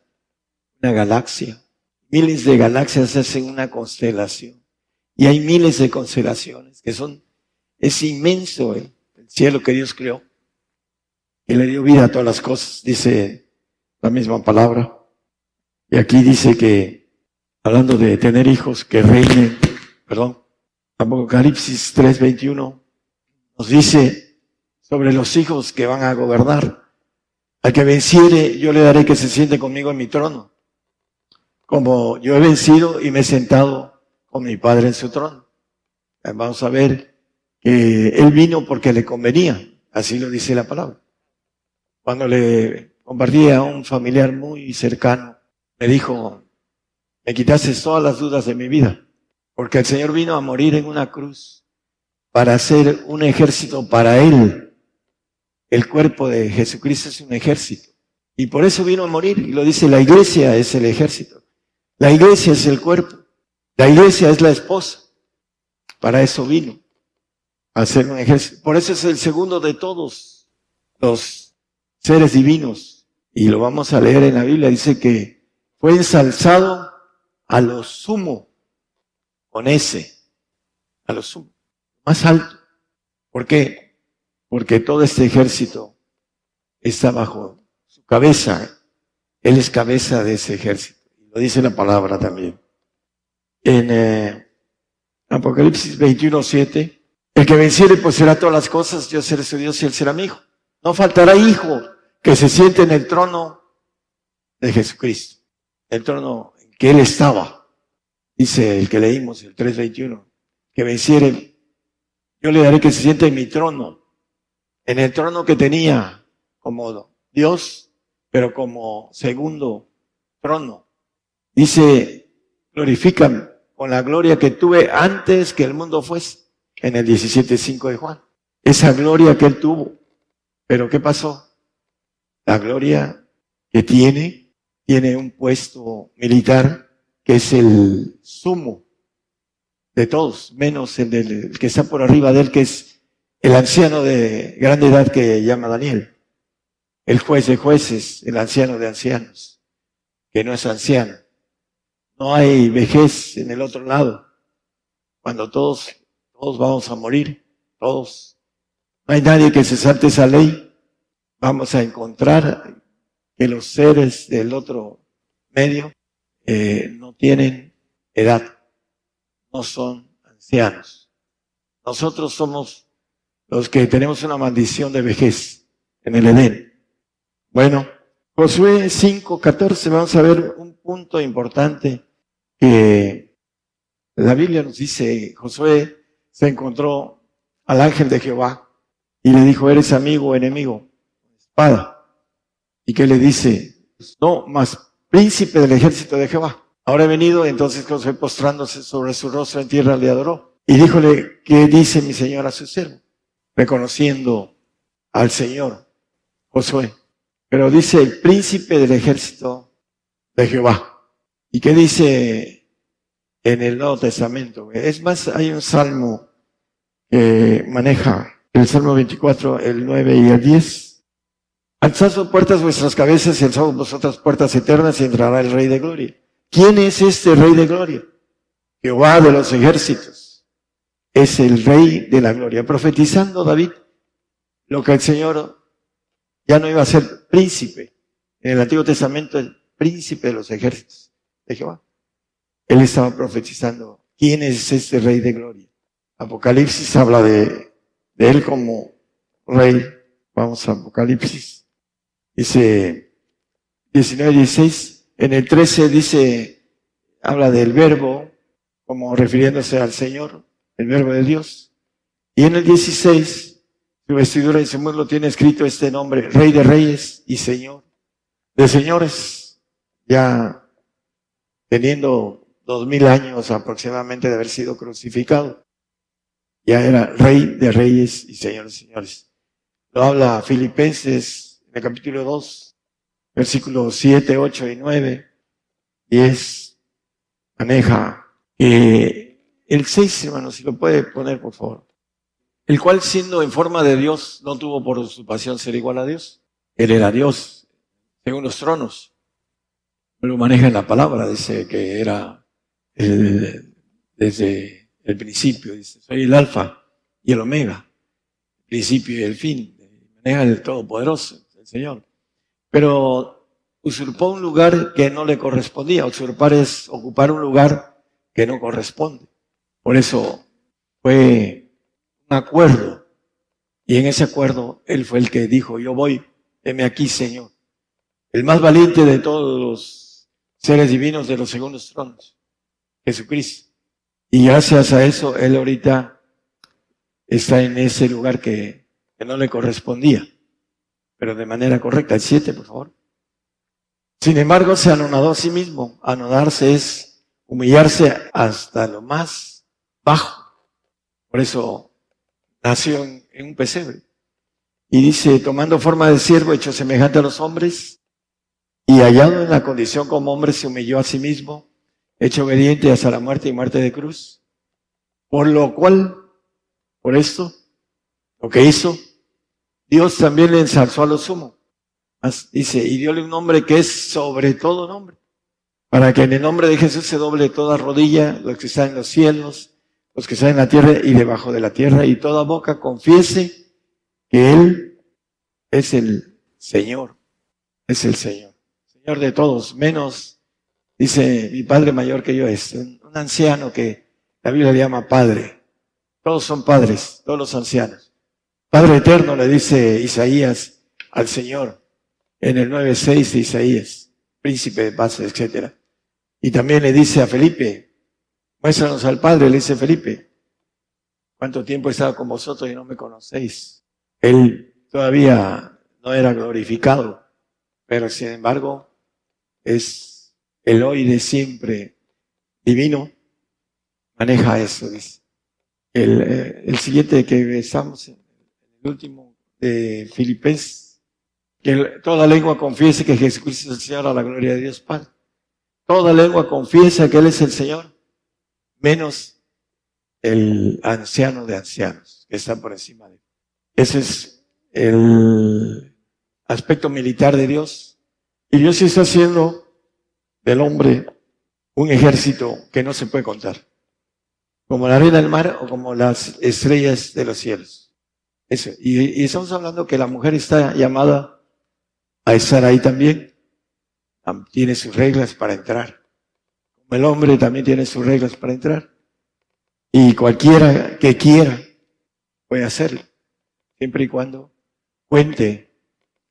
una galaxia. Miles de galaxias hacen una constelación. Y hay miles de constelaciones que son, es inmenso el, el cielo que Dios creó, que le dio vida a todas las cosas, dice la misma palabra. Y aquí dice que, hablando de tener hijos que reinen, perdón, Apocalipsis 3:21 nos dice sobre los hijos que van a gobernar. Al que venciere, yo le daré que se siente conmigo en mi trono, como yo he vencido y me he sentado con mi Padre en su trono. Vamos a ver que Él vino porque le convenía, así lo dice la palabra. Cuando le compartí a un familiar muy cercano, me dijo, me quitaste todas las dudas de mi vida. Porque el Señor vino a morir en una cruz para hacer un ejército para Él. El cuerpo de Jesucristo es un ejército. Y por eso vino a morir. Y lo dice, la iglesia es el ejército. La iglesia es el cuerpo. La iglesia es la esposa. Para eso vino. hacer un ejército. Por eso es el segundo de todos los seres divinos. Y lo vamos a leer en la Biblia. Dice que fue ensalzado a lo sumo, con ese, a lo sumo, más alto. ¿Por qué? Porque todo este ejército está bajo su cabeza. Él es cabeza de ese ejército. Lo dice la palabra también. En eh, Apocalipsis 21, 7, el que venciere pues será todas las cosas, yo seré su Dios y él será mi hijo. No faltará hijo que se siente en el trono de Jesucristo, el trono que él estaba. Dice el que leímos, el 3.21, que venciere, yo le daré que se siente en mi trono, en el trono que tenía como Dios, pero como segundo trono. Dice, glorifícame con la gloria que tuve antes que el mundo fuese en el 17.5 de Juan. Esa gloria que él tuvo. Pero ¿qué pasó? La gloria que tiene, tiene un puesto militar que es el sumo de todos, menos el, del, que está por arriba de él, que es el anciano de grande edad que llama Daniel. El juez de jueces, el anciano de ancianos, que no es anciano. No hay vejez en el otro lado. Cuando todos todos vamos a morir, todos. No hay nadie que se salte esa ley. Vamos a encontrar que los seres del otro medio eh, no tienen edad, no son ancianos. Nosotros somos los que tenemos una maldición de vejez en el Edén. Bueno, Josué 5.14, vamos a ver un punto importante que la Biblia nos dice, Josué se encontró al ángel de Jehová y le dijo, ¿eres amigo o enemigo? Espada. ¿Y qué le dice? No, más príncipe del ejército de Jehová. Ahora he venido, entonces Josué postrándose sobre su rostro en tierra le adoró. Y díjole, ¿qué dice mi señor a su siervo? Reconociendo al Señor, Josué. Pero dice el príncipe del ejército de Jehová. ¿Y qué dice en el Nuevo Testamento? Es más, hay un salmo que maneja el Salmo 24, el 9 y el 10. Alzad sus puertas vuestras cabezas y alzad vosotras puertas eternas y entrará el Rey de Gloria. ¿Quién es este Rey de Gloria? Jehová de los ejércitos. Es el Rey de la Gloria. Profetizando David lo que el Señor ya no iba a ser príncipe. En el Antiguo Testamento, el príncipe de los ejércitos de Jehová. Él estaba profetizando quién es este Rey de Gloria. Apocalipsis habla de, de él como rey. Vamos a Apocalipsis. Dice 19, 16. En el 13 dice, habla del verbo, como refiriéndose al Señor, el verbo de Dios. Y en el 16, su vestidura y su tiene escrito este nombre, Rey de Reyes y Señor de Señores, ya teniendo dos mil años aproximadamente de haber sido crucificado ya era rey de reyes y señores de señores. Lo habla Filipenses en el capítulo 2, versículos 7, 8 y 9, 10, maneja que el 6, hermano, si lo puede poner, por favor. El cual siendo en forma de Dios, no tuvo por su pasión ser igual a Dios. Él era Dios, según los tronos. Lo maneja en la palabra, dice que era el, desde el principio, dice, soy el alfa y el omega, el principio y el fin, maneja el Todopoderoso, Señor. Pero usurpó un lugar que no le correspondía. Usurpar es ocupar un lugar que no corresponde. Por eso fue un acuerdo. Y en ese acuerdo él fue el que dijo, yo voy, heme aquí, Señor. El más valiente de todos los seres divinos de los segundos tronos, Jesucristo. Y gracias a eso, él ahorita está en ese lugar que, no le correspondía, pero de manera correcta. El siete, por favor. Sin embargo, se anonadó a sí mismo. Anodarse es humillarse hasta lo más bajo. Por eso nació en, en un pesebre. Y dice, tomando forma de siervo, hecho semejante a los hombres, y hallado en la condición como hombre, se humilló a sí mismo hecho obediente hasta la muerte y muerte de cruz. Por lo cual, por esto, lo que hizo, Dios también le ensalzó a lo sumo. Dice, y diole un nombre que es sobre todo nombre, para que en el nombre de Jesús se doble toda rodilla, los que están en los cielos, los que están en la tierra y debajo de la tierra, y toda boca confiese que Él es el Señor, es el Señor, Señor de todos, menos, dice mi Padre mayor que yo es, un, anciano que la Biblia le llama Padre. Todos son padres, todos los ancianos. Padre eterno le dice Isaías al Señor en el 9.6 de Isaías, príncipe de paz, etc. Y también le dice a Felipe, muéstranos al Padre, le dice Felipe, ¿cuánto tiempo he estado con vosotros y no me conocéis? Él todavía no era glorificado, pero sin embargo es el hoy de siempre divino, maneja eso, dice. El, eh, el siguiente que estamos, el último de Filipenses, que toda lengua confiese que Jesucristo es el Señor a la gloria de Dios Padre. Toda lengua confiesa que Él es el Señor, menos el anciano de ancianos que está por encima de él. Ese es el aspecto militar de Dios. Y Dios está haciendo del hombre un ejército que no se puede contar. Como la arena del mar o como las estrellas de los cielos. Y, y estamos hablando que la mujer está llamada a estar ahí también. Tiene sus reglas para entrar. El hombre también tiene sus reglas para entrar. Y cualquiera que quiera puede hacerlo, siempre y cuando cuente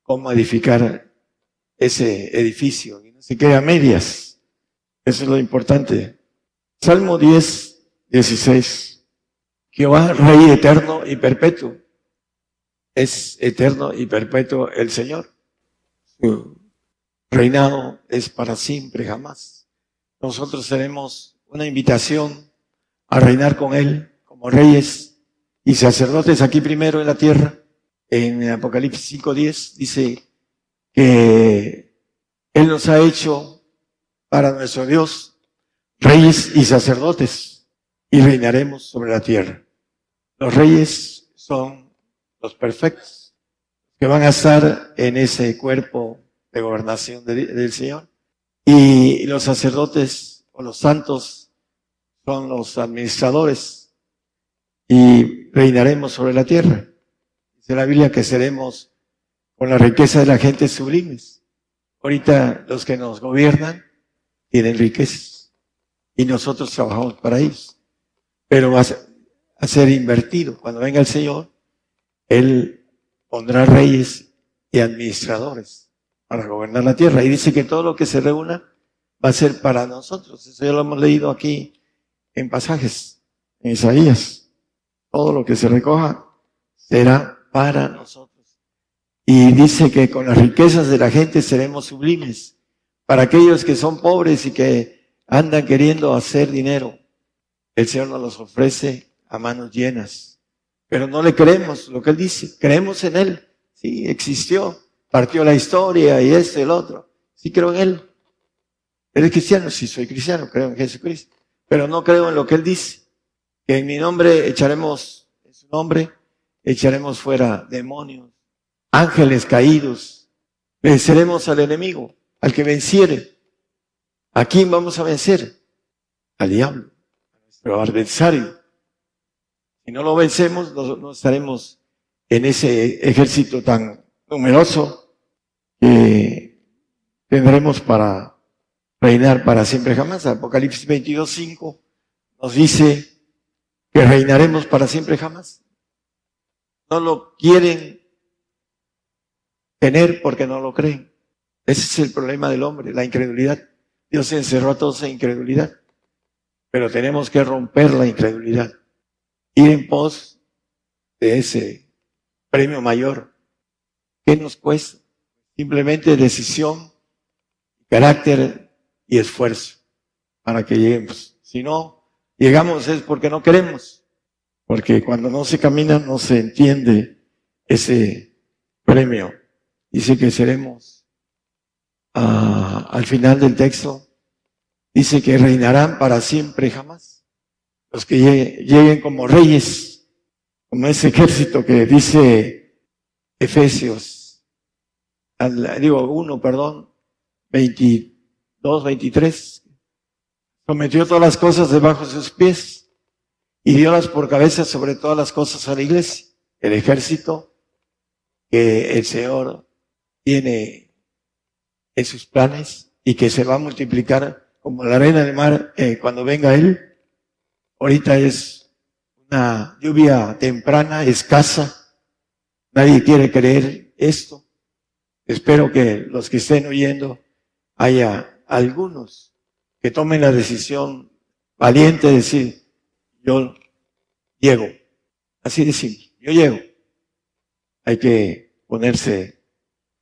cómo edificar ese edificio y no se quede a medias. Eso es lo importante. Salmo 10, 16. Jehová, Rey eterno y perpetuo. Es eterno y perpetuo el Señor. Su reinado es para siempre, jamás. Nosotros tenemos una invitación a reinar con Él como reyes y sacerdotes aquí primero en la tierra. En Apocalipsis 5.10 dice que Él nos ha hecho para nuestro Dios reyes y sacerdotes y reinaremos sobre la tierra. Los reyes son los perfectos que van a estar en ese cuerpo de gobernación del Señor. Y los sacerdotes o los santos son los administradores y reinaremos sobre la tierra. Dice la Biblia que seremos con la riqueza de la gente sublimes. Ahorita los que nos gobiernan tienen riquezas y nosotros trabajamos para ellos. Pero va a ser invertido. Cuando venga el Señor, Él pondrá reyes y administradores para gobernar la tierra. Y dice que todo lo que se reúna va a ser para nosotros. Eso ya lo hemos leído aquí en pasajes, en Isaías. Todo lo que se recoja será para nosotros. Y dice que con las riquezas de la gente seremos sublimes. Para aquellos que son pobres y que andan queriendo hacer dinero, el Señor nos los ofrece a manos llenas pero no le creemos lo que él dice. Creemos en él. Sí, existió. Partió la historia y este y el otro. Sí creo en él. ¿Eres cristiano? Sí, soy cristiano. Creo en Jesucristo. Pero no creo en lo que él dice. Que en mi nombre echaremos, en su nombre, echaremos fuera demonios, ángeles caídos. Venceremos al enemigo, al que venciere. ¿A quién vamos a vencer? Al diablo, a nuestro adversario. Si no lo vencemos, no, estaremos en ese ejército tan numeroso que tendremos para reinar para siempre jamás. Apocalipsis 22, 5 nos dice que reinaremos para siempre jamás. No lo quieren tener porque no lo creen. Ese es el problema del hombre, la incredulidad. Dios encerró a todos en incredulidad. Pero tenemos que romper la incredulidad ir en pos de ese premio mayor. ¿Qué nos cuesta? Simplemente decisión, carácter y esfuerzo para que lleguemos. Si no llegamos es porque no queremos, porque cuando no se camina no se entiende ese premio. Dice que seremos ah, al final del texto, dice que reinarán para siempre jamás los que lleguen como reyes, como ese ejército que dice Efesios, al- digo uno, perdón, 22, 23, sometió todas las cosas debajo de sus pies y diolas por cabeza sobre todas las cosas a la iglesia, el ejército que el Señor tiene en sus planes y que se va a multiplicar como la arena del mar eh, cuando venga Él. Ahorita es una lluvia temprana, escasa. Nadie quiere creer esto. Espero que los que estén oyendo haya algunos que tomen la decisión valiente de decir, yo llego. Así de simple, yo llego. Hay que ponerse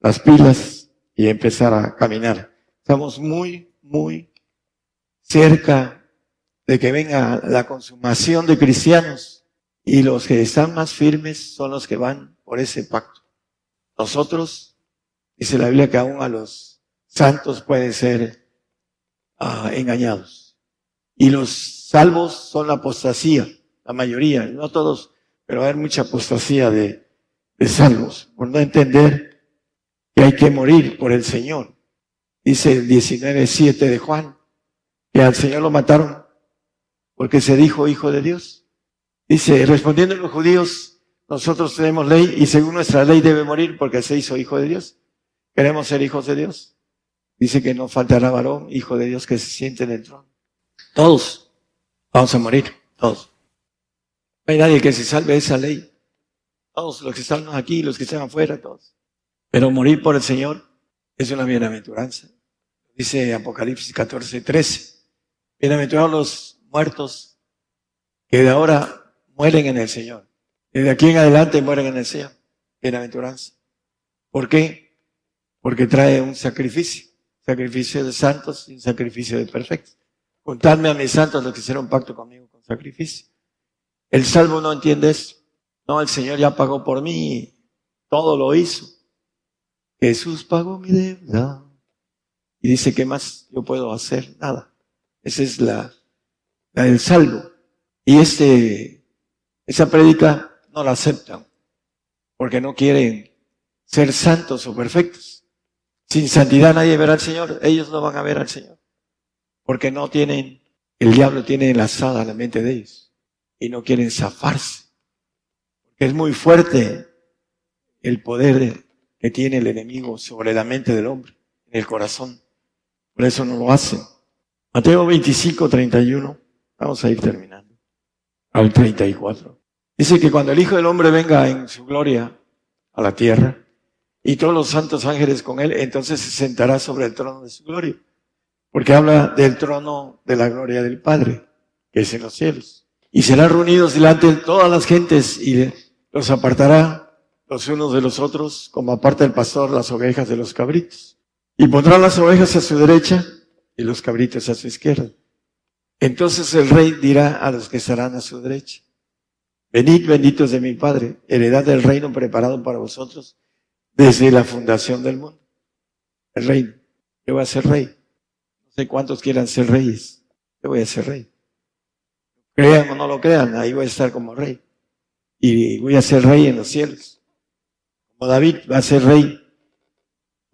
las pilas y empezar a caminar. Estamos muy, muy cerca de que venga la consumación de cristianos y los que están más firmes son los que van por ese pacto. Nosotros, dice la Biblia que aún a los santos pueden ser ah, engañados. Y los salvos son la apostasía, la mayoría, no todos, pero haber mucha apostasía de, de salvos, por no entender que hay que morir por el Señor. Dice el 19.7 de Juan, que al Señor lo mataron porque se dijo hijo de Dios. Dice, respondiendo los judíos, nosotros tenemos ley y según nuestra ley debe morir porque se hizo hijo de Dios. Queremos ser hijos de Dios. Dice que no faltará varón, hijo de Dios, que se siente en el trono. Todos vamos a morir, todos. No hay nadie que se salve de esa ley. Todos los que están aquí, los que están afuera, todos. Pero morir por el Señor es una bienaventuranza. Dice Apocalipsis 14, 13. Bienaventurados los muertos que de ahora mueren en el Señor. Y de aquí en adelante mueren en el Señor. Bienaventuranza. ¿Por qué? Porque trae un sacrificio. Sacrificio de santos y un sacrificio de perfectos. Contadme a mis santos los que hicieron pacto conmigo con sacrificio. El salvo no entiende eso. No, el Señor ya pagó por mí. Todo lo hizo. Jesús pagó mi deuda. Y dice, ¿qué más yo puedo hacer? Nada. Esa es la, la del salvo. Y este, esa prédica no la aceptan. Porque no quieren ser santos o perfectos. Sin santidad nadie verá al Señor. Ellos no van a ver al Señor. Porque no tienen, el diablo tiene enlazada la mente de ellos. Y no quieren zafarse. Es muy fuerte el poder de- que tiene el enemigo sobre la mente del hombre, en el corazón. Por eso no lo hacen. Mateo 25, 31. Vamos a ir terminando. Al 34. Dice que cuando el Hijo del Hombre venga en su gloria a la tierra y todos los santos ángeles con él, entonces se sentará sobre el trono de su gloria. Porque habla del trono de la gloria del Padre, que es en los cielos. Y serán reunidos delante de todas las gentes y los apartará los unos de los otros, como aparta el pastor las ovejas de los cabritos. Y pondrá las ovejas a su derecha y los cabritos a su izquierda. Entonces el rey dirá a los que estarán a su derecha, venid benditos de mi Padre, heredad del reino preparado para vosotros desde la fundación del mundo. El reino. Yo voy a ser rey. No sé cuántos quieran ser reyes. Yo voy a ser rey. Crean o no lo crean, ahí voy a estar como rey. Y voy a ser rey en los cielos. Como David va a ser rey,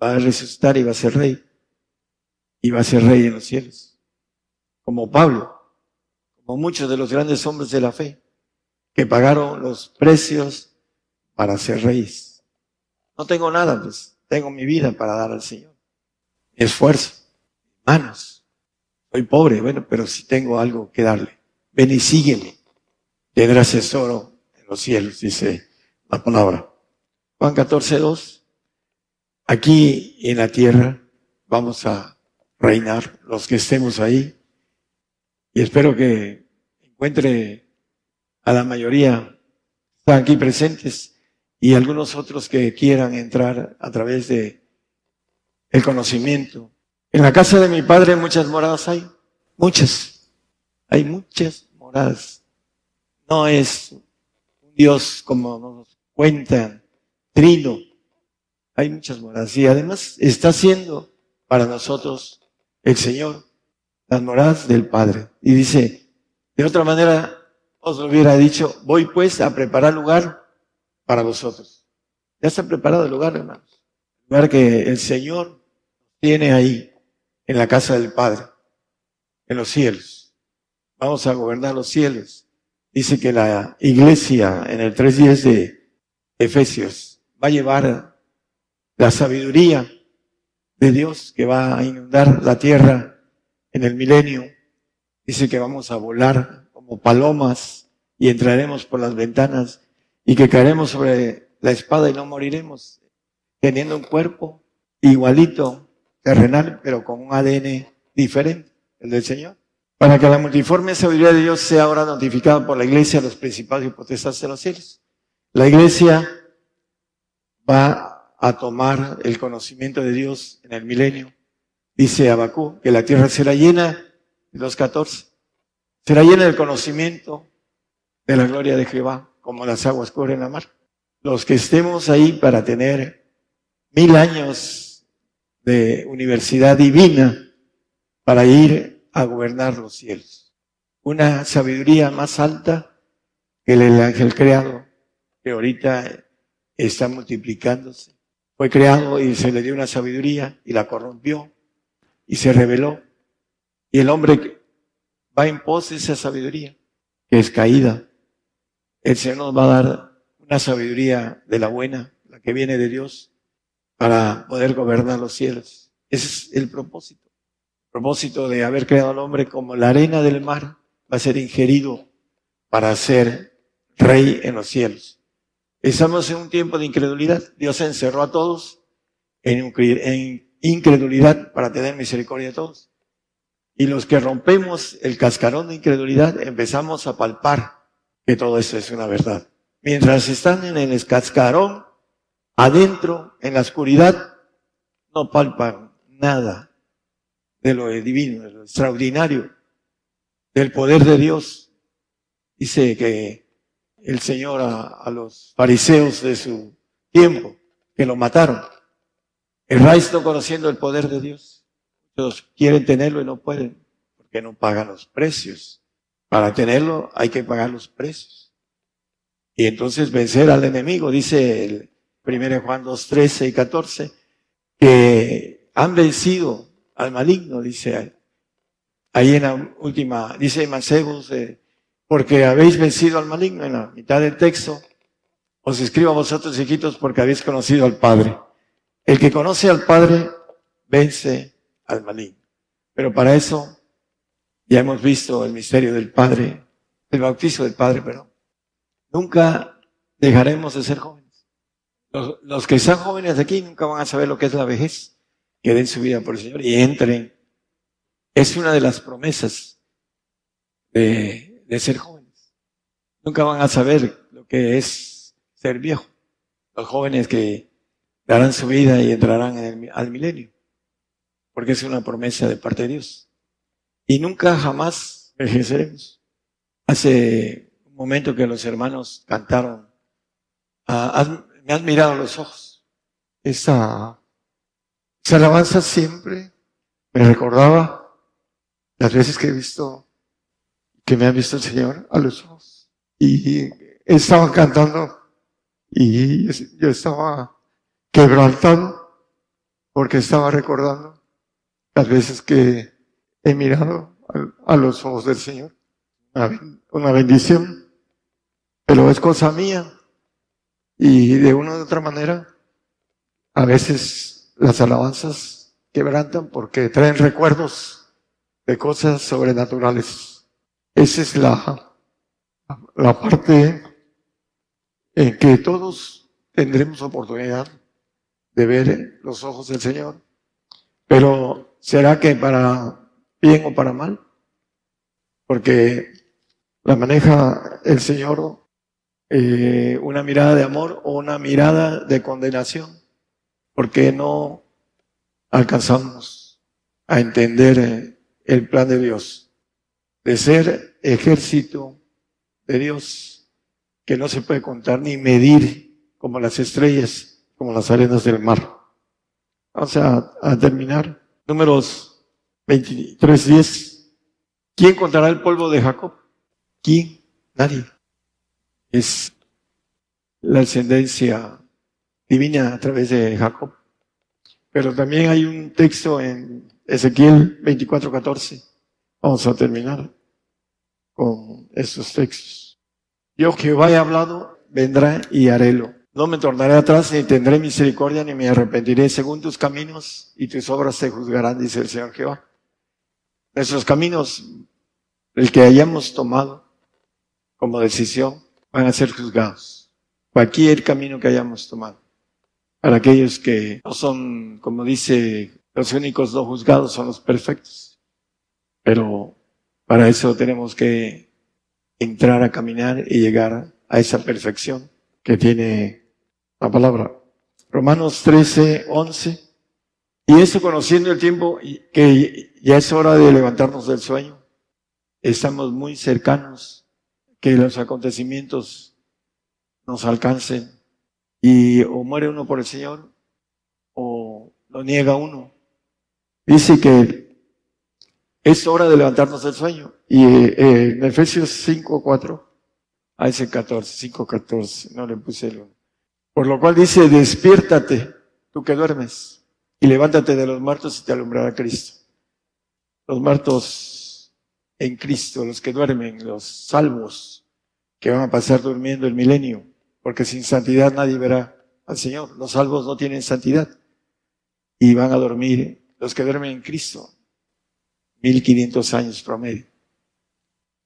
va a resucitar y va a ser rey. Y va a ser rey en los cielos. Como Pablo, como muchos de los grandes hombres de la fe, que pagaron los precios para ser reyes. No tengo nada, pues tengo mi vida para dar al Señor. Mi esfuerzo, manos. Soy pobre, bueno, pero sí tengo algo que darle. Ven y sígueme. Tendrás tesoro en los cielos, dice la palabra. Juan 14, 2. Aquí en la tierra vamos a reinar los que estemos ahí. Y espero que encuentre a la mayoría están aquí presentes y algunos otros que quieran entrar a través de el conocimiento. En la casa de mi padre muchas moradas hay, muchas. Hay muchas moradas. No es un Dios como nos cuentan, trino. Hay muchas moradas. Y además está haciendo para nosotros el Señor las moradas del Padre. Y dice, de otra manera, os lo hubiera dicho, voy pues a preparar lugar para vosotros. Ya está preparado el lugar, hermanos. El lugar que el Señor tiene ahí, en la casa del Padre, en los cielos. Vamos a gobernar los cielos. Dice que la iglesia en el 3.10 de Efesios va a llevar la sabiduría de Dios que va a inundar la tierra en el milenio. Dice que vamos a volar como palomas y entraremos por las ventanas y que caeremos sobre la espada y no moriremos, teniendo un cuerpo igualito, terrenal, pero con un ADN diferente, el del Señor. Para que la multiforme sabiduría de Dios sea ahora notificada por la iglesia, los principados y potestades de los cielos. La iglesia va a tomar el conocimiento de Dios en el milenio. Dice Abacú que la tierra será llena, los 14, será llena del conocimiento de la gloria de Jehová, como las aguas cubren la mar. Los que estemos ahí para tener mil años de universidad divina para ir a gobernar los cielos. Una sabiduría más alta que el ángel creado, que ahorita está multiplicándose. Fue creado y se le dio una sabiduría y la corrompió y se reveló. Y el hombre va en pos de esa sabiduría, que es caída. El Señor nos va a dar una sabiduría de la buena, la que viene de Dios, para poder gobernar los cielos. Ese es el propósito. El propósito de haber creado al hombre como la arena del mar va a ser ingerido para ser rey en los cielos. Estamos en un tiempo de incredulidad. Dios encerró a todos en, incredulidad para tener misericordia de todos. Y los que rompemos el cascarón de incredulidad empezamos a palpar que todo eso es una verdad. Mientras están en el cascarón, adentro, en la oscuridad, no palpan nada de lo divino, de lo extraordinario, del poder de Dios. Dice que el Señor a, los fariseos de su tiempo, que lo mataron, erráis no conociendo el poder de Dios. Todos quieren tenerlo y no pueden, porque no pagan los precios. Para tenerlo hay que pagar los precios. Y entonces vencer al enemigo, dice el 1 Juan 2, 13 y 14, que han vencido al maligno, dice ahí en la última, dice Mancebos, eh, porque habéis vencido al maligno en la mitad del texto, os escribo a vosotros hijitos porque habéis conocido al Padre. El que conoce al Padre vence al maligno. Pero para eso ya hemos visto el misterio del Padre, el bautizo del Padre, pero nunca dejaremos de ser jóvenes. Los, que están jóvenes de aquí nunca van a saber lo que es la vejez, que den su vida por el Señor y entren. Es una de las promesas de ser jóvenes. Nunca van a saber lo que es ser viejo. Los jóvenes que darán su vida y entrarán en el, al milenio, porque es una promesa de parte de Dios y nunca jamás envejeceremos. Hace un momento que los hermanos cantaron, ah, me han mirado los ojos. Esa, esa alabanza siempre me recordaba las veces que he visto, que me ha visto el Señor a los ojos. Y estaban cantando y yo estaba quebrantado porque estaba recordando las veces que he mirado a los ojos del Señor. Una bendición, pero es cosa mía. Y de una u otra manera, a veces las alabanzas quebrantan porque traen recuerdos de cosas sobrenaturales. Esa es la, la parte en que todos tendremos oportunidad de ver los ojos del Señor. Pero será que para bien o para mal, porque la maneja el Señor eh, una mirada de amor o una mirada de condenación, porque no alcanzamos a entender eh, el plan de Dios, de ser ejército de Dios que no se puede contar ni medir como las estrellas, como las arenas del mar. Vamos a, terminar. Números 23.10. ¿Quién contará el polvo de Jacob? ¿Quién? Nadie. Es la ascendencia divina a través de Jacob. Pero también hay un texto en Ezequiel 24:14. Vamos a terminar con estos textos. Yo Jehová he hablado, vendrá y harélo. No me tornaré atrás, ni tendré misericordia, ni me arrepentiré según tus caminos, y tus obras se juzgarán, dice el Señor Jehová. Nuestros caminos, el que hayamos tomado como decisión, van a ser juzgados. Cualquier camino que hayamos tomado. Para aquellos que no son, como dice, los únicos no juzgados son los perfectos. Pero para eso tenemos que entrar a caminar y llegar a esa perfección que tiene la palabra. Romanos 13, 11. Y eso conociendo el tiempo que ya es hora de levantarnos del sueño. Estamos muy cercanos que los acontecimientos nos alcancen y o muere uno por el Señor o lo niega uno. Dice que es hora de levantarnos del sueño. Y eh, en Efesios 5, 4, a ese 14, 5, 14, no le puse el por lo cual dice, despiértate, tú que duermes, y levántate de los muertos y te alumbrará Cristo. Los muertos en Cristo, los que duermen, los salvos, que van a pasar durmiendo el milenio, porque sin santidad nadie verá al Señor. Los salvos no tienen santidad y van a dormir los que duermen en Cristo, 1500 años promedio.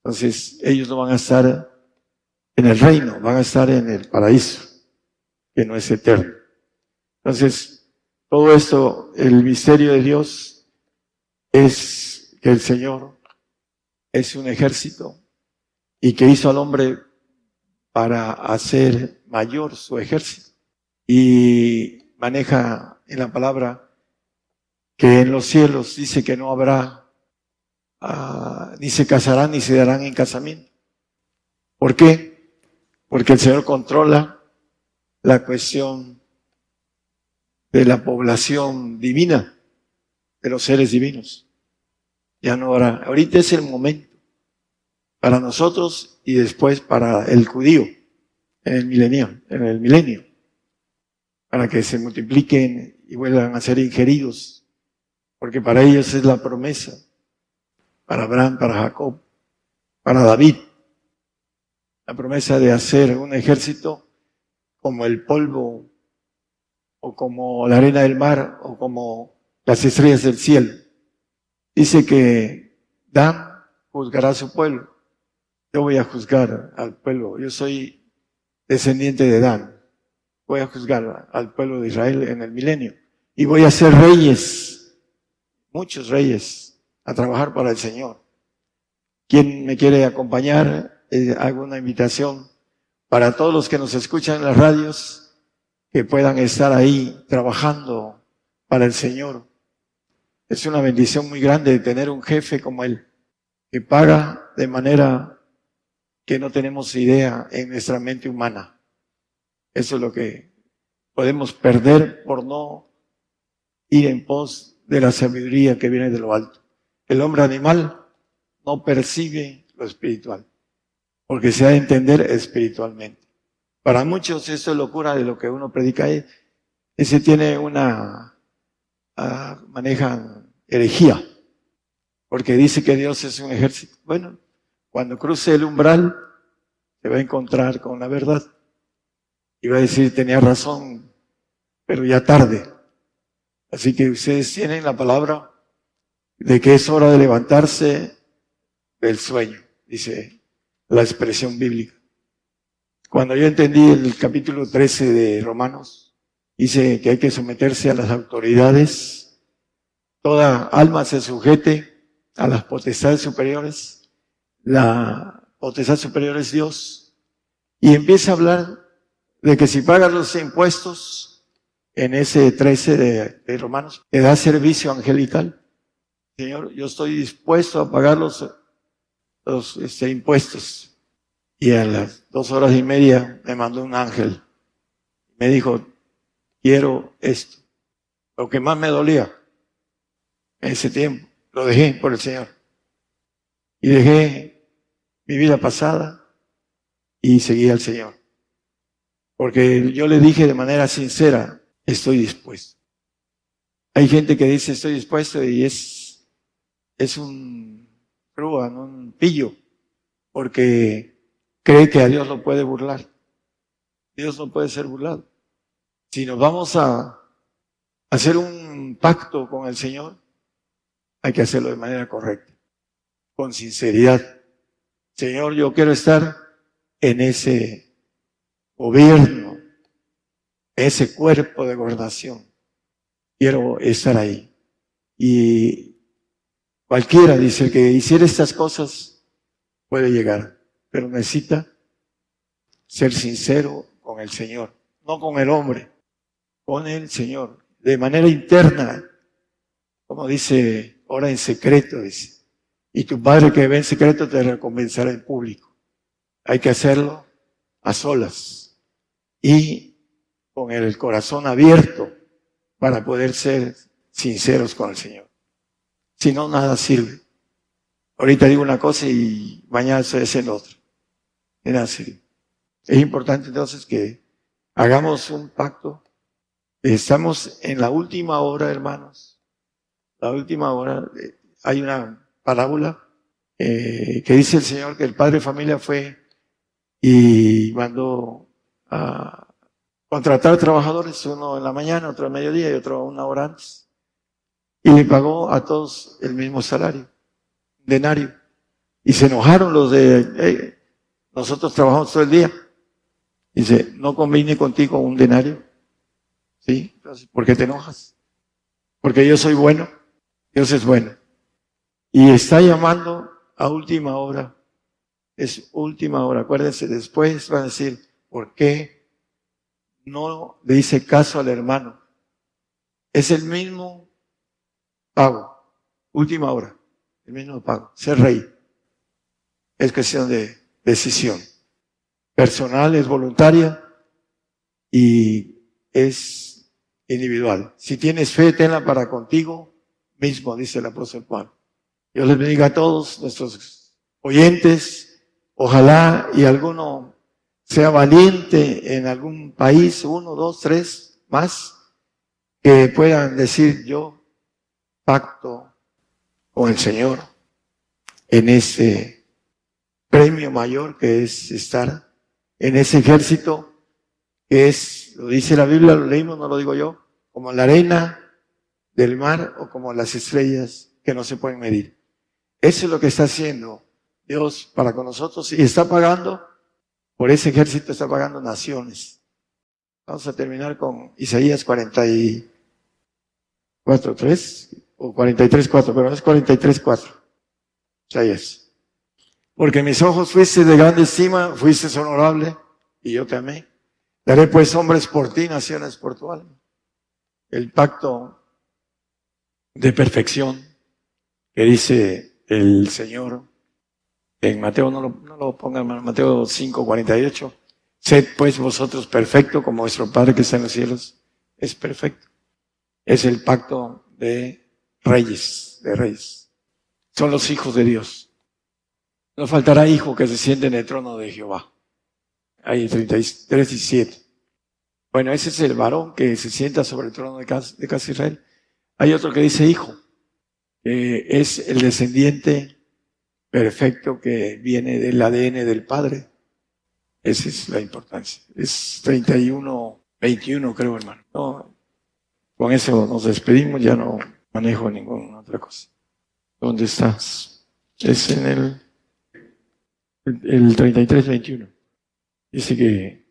Entonces, ellos no van a estar en el reino, van a estar en el paraíso que no es eterno. Entonces, todo esto, el misterio de Dios es que el Señor es un ejército y que hizo al hombre para hacer mayor su ejército. Y maneja en la palabra que en los cielos dice que no habrá, ah, ni se casarán ni se darán en casamiento. ¿Por qué? Porque el Señor controla la cuestión de la población divina, de los seres divinos. Ya no ahora, ahorita es el momento para nosotros y después para el judío en el milenio, en el milenio, para que se multipliquen y vuelvan a ser ingeridos, porque para ellos es la promesa, para Abraham, para Jacob, para David, la promesa de hacer un ejército como el polvo o como la arena del mar o como las estrellas del cielo. Dice que Dan juzgará a su pueblo. Yo voy a juzgar al pueblo. Yo soy descendiente de Dan. Voy a juzgar al pueblo de Israel en el milenio. Y voy a ser reyes, muchos reyes, a trabajar para el Señor. ¿Quién me quiere acompañar? Eh, hago una invitación para todos los que nos escuchan en las radios, que puedan estar ahí trabajando para el Señor. Es una bendición muy grande de tener un jefe como él, que paga de manera que no tenemos idea en nuestra mente humana. Eso es lo que podemos perder por no ir en pos de la sabiduría que viene de lo alto. El hombre animal no percibe lo espiritual porque se ha de entender espiritualmente. Para muchos eso es locura de lo que uno predica. Ese tiene una, uh, manejan herejía, porque dice que Dios es un ejército. Bueno, cuando cruce el umbral, se va a encontrar con la verdad. Y va a decir, tenía razón, pero ya tarde. Así que ustedes tienen la palabra de que es hora de levantarse del sueño, dice la expresión bíblica. Cuando yo entendí el capítulo 13 de Romanos, dice que hay que someterse a las autoridades, toda alma se sujete a las potestades superiores, la potestad superior es Dios, y empieza a hablar de que si pagas los impuestos, en ese 13 de, Romanos, te da servicio angelical. Señor, yo estoy dispuesto a pagar los los este, impuestos. Y a las dos horas y media me mandó un ángel. Me dijo, quiero esto. Lo que más me dolía en ese tiempo, lo dejé por el Señor. Y dejé mi vida pasada, y seguí al Señor. Porque yo le dije de manera sincera, estoy dispuesto. Hay gente que dice estoy dispuesto y es, es un crúa, un pillo, porque cree que a Dios lo puede burlar. Dios no puede ser burlado. Si nos vamos a hacer un pacto con el Señor, hay que hacerlo de manera correcta, con sinceridad. Señor, yo quiero estar en ese gobierno, ese cuerpo de gobernación. Quiero estar ahí. Y cualquiera, dice, el que hiciera estas cosas puede llegar, pero necesita ser sincero con el Señor, no con el hombre, con el Señor, de manera interna, como dice, ora en secreto, dice. Y tu Padre que ve en secreto te recompensará en público. Hay que hacerlo a solas y con el corazón abierto para poder ser sinceros con el Señor. Si no, nada sirve. Ahorita digo una cosa y mañana se es el otro. Es importante entonces que hagamos un pacto. Estamos en la última hora, hermanos. La última hora. Eh, hay una parábola eh, que dice el Señor que el padre de familia fue y mandó a contratar trabajadores, uno en la mañana, otro a mediodía y otro una hora antes. Y le pagó a todos el mismo salario, denario. Y se enojaron los de, nosotros trabajamos todo el día. Dice, no conviene contigo un denario. ¿Sí? ¿por qué te enojas? Porque yo soy bueno, Dios es bueno. Y está llamando a última hora es última hora. Acuérdense, después van a decir, ¿por qué no le hice caso al hermano? Es el mismo pago, última hora, el mismo pago, ser rey. Es cuestión de decisión. Personal, es voluntaria y es individual. Si tienes fe, tenla para contigo mismo, dice el apóstol Juan. Dios les bendiga a todos nuestros oyentes Ojalá y alguno sea valiente en algún país, uno, dos, tres más, que puedan decir yo pacto con el Señor en ese premio mayor que es estar en ese ejército que es, lo dice la Biblia, lo leímos, no lo digo yo, como la arena del mar o como las estrellas que no se pueden medir. Eso es lo que está haciendo Dios para con nosotros y está pagando, por ese ejército está pagando naciones. Vamos a terminar con Isaías 44, 3 o 43, 4, pero es 43, 4. Isaías. Porque mis ojos fuiste de grande estima, fuiste honorable y yo te amé. Daré pues hombres por ti, naciones por tu alma. El pacto de perfección que dice el Señor en Mateo, no lo, no lo pongan, Mateo 5, 48. Sed pues vosotros perfecto como vuestro Padre que está en los cielos es perfecto. Es el pacto de reyes, de reyes. Son los hijos de Dios. No faltará hijo que se siente en el trono de Jehová. Hay 33 y 7. Bueno, ese es el varón que se sienta sobre el trono de casa, Israel. Hay otro que dice hijo. es el descendiente perfecto que viene del ADN del Padre. Esa es la importancia. Es 31, 21 creo, hermano. No, con eso nos despedimos, ya no manejo ninguna otra cosa. ¿Dónde estás? Es en el, el 33, 21. Dice que,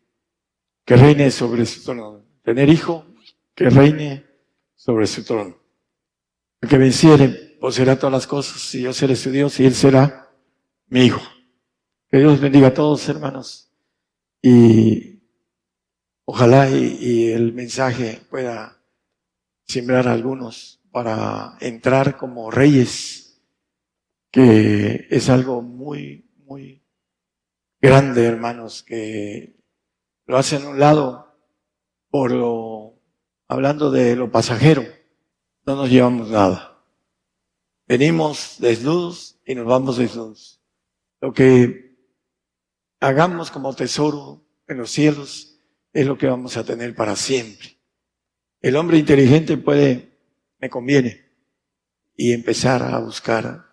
que reine sobre su trono. Tener hijo, que reine sobre su trono. El que venciere poseerá todas las cosas y yo seré su Dios y Él será mi hijo. Que Dios bendiga a todos, hermanos. Y ojalá y, el mensaje pueda sembrar a algunos para entrar como reyes, que es algo muy, muy grande, hermanos, que lo hacen a un lado por lo, hablando de lo pasajero, no nos llevamos nada. Venimos desnudos y nos vamos desnudos. Lo que hagamos como tesoro en los cielos, es lo que vamos a tener para siempre. El hombre inteligente puede, me conviene, y empezar a buscar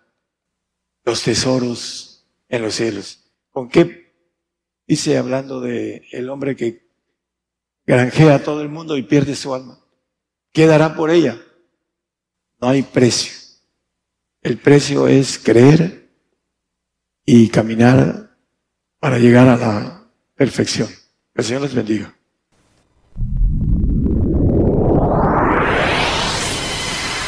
los tesoros en los cielos. ¿Con qué? Dice hablando de el hombre que granjea a todo el mundo y pierde su alma. ¿Qué dará por ella? No hay precio. El precio es creer y caminar para llegar a la perfección. El Señor les bendiga.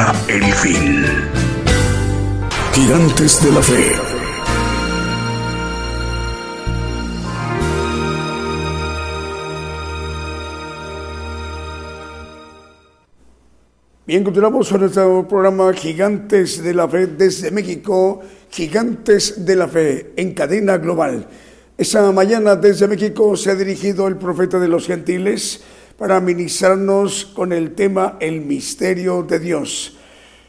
vendrá el fin. Gigantes de la fe. Bien, continuamos con nuestro programa Gigantes de la Fe desde México, Gigantes de la Fe en cadena global. Esta mañana desde México se ha dirigido el profeta de los gentiles para ministrarnos con el tema El misterio de Dios.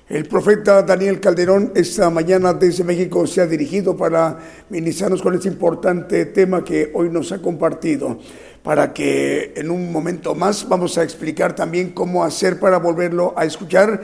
El profeta Daniel Calderón esta mañana desde México se ha dirigido para ministrarnos con este importante tema que hoy nos ha compartido para que en un momento más vamos a explicar también cómo hacer para volverlo a escuchar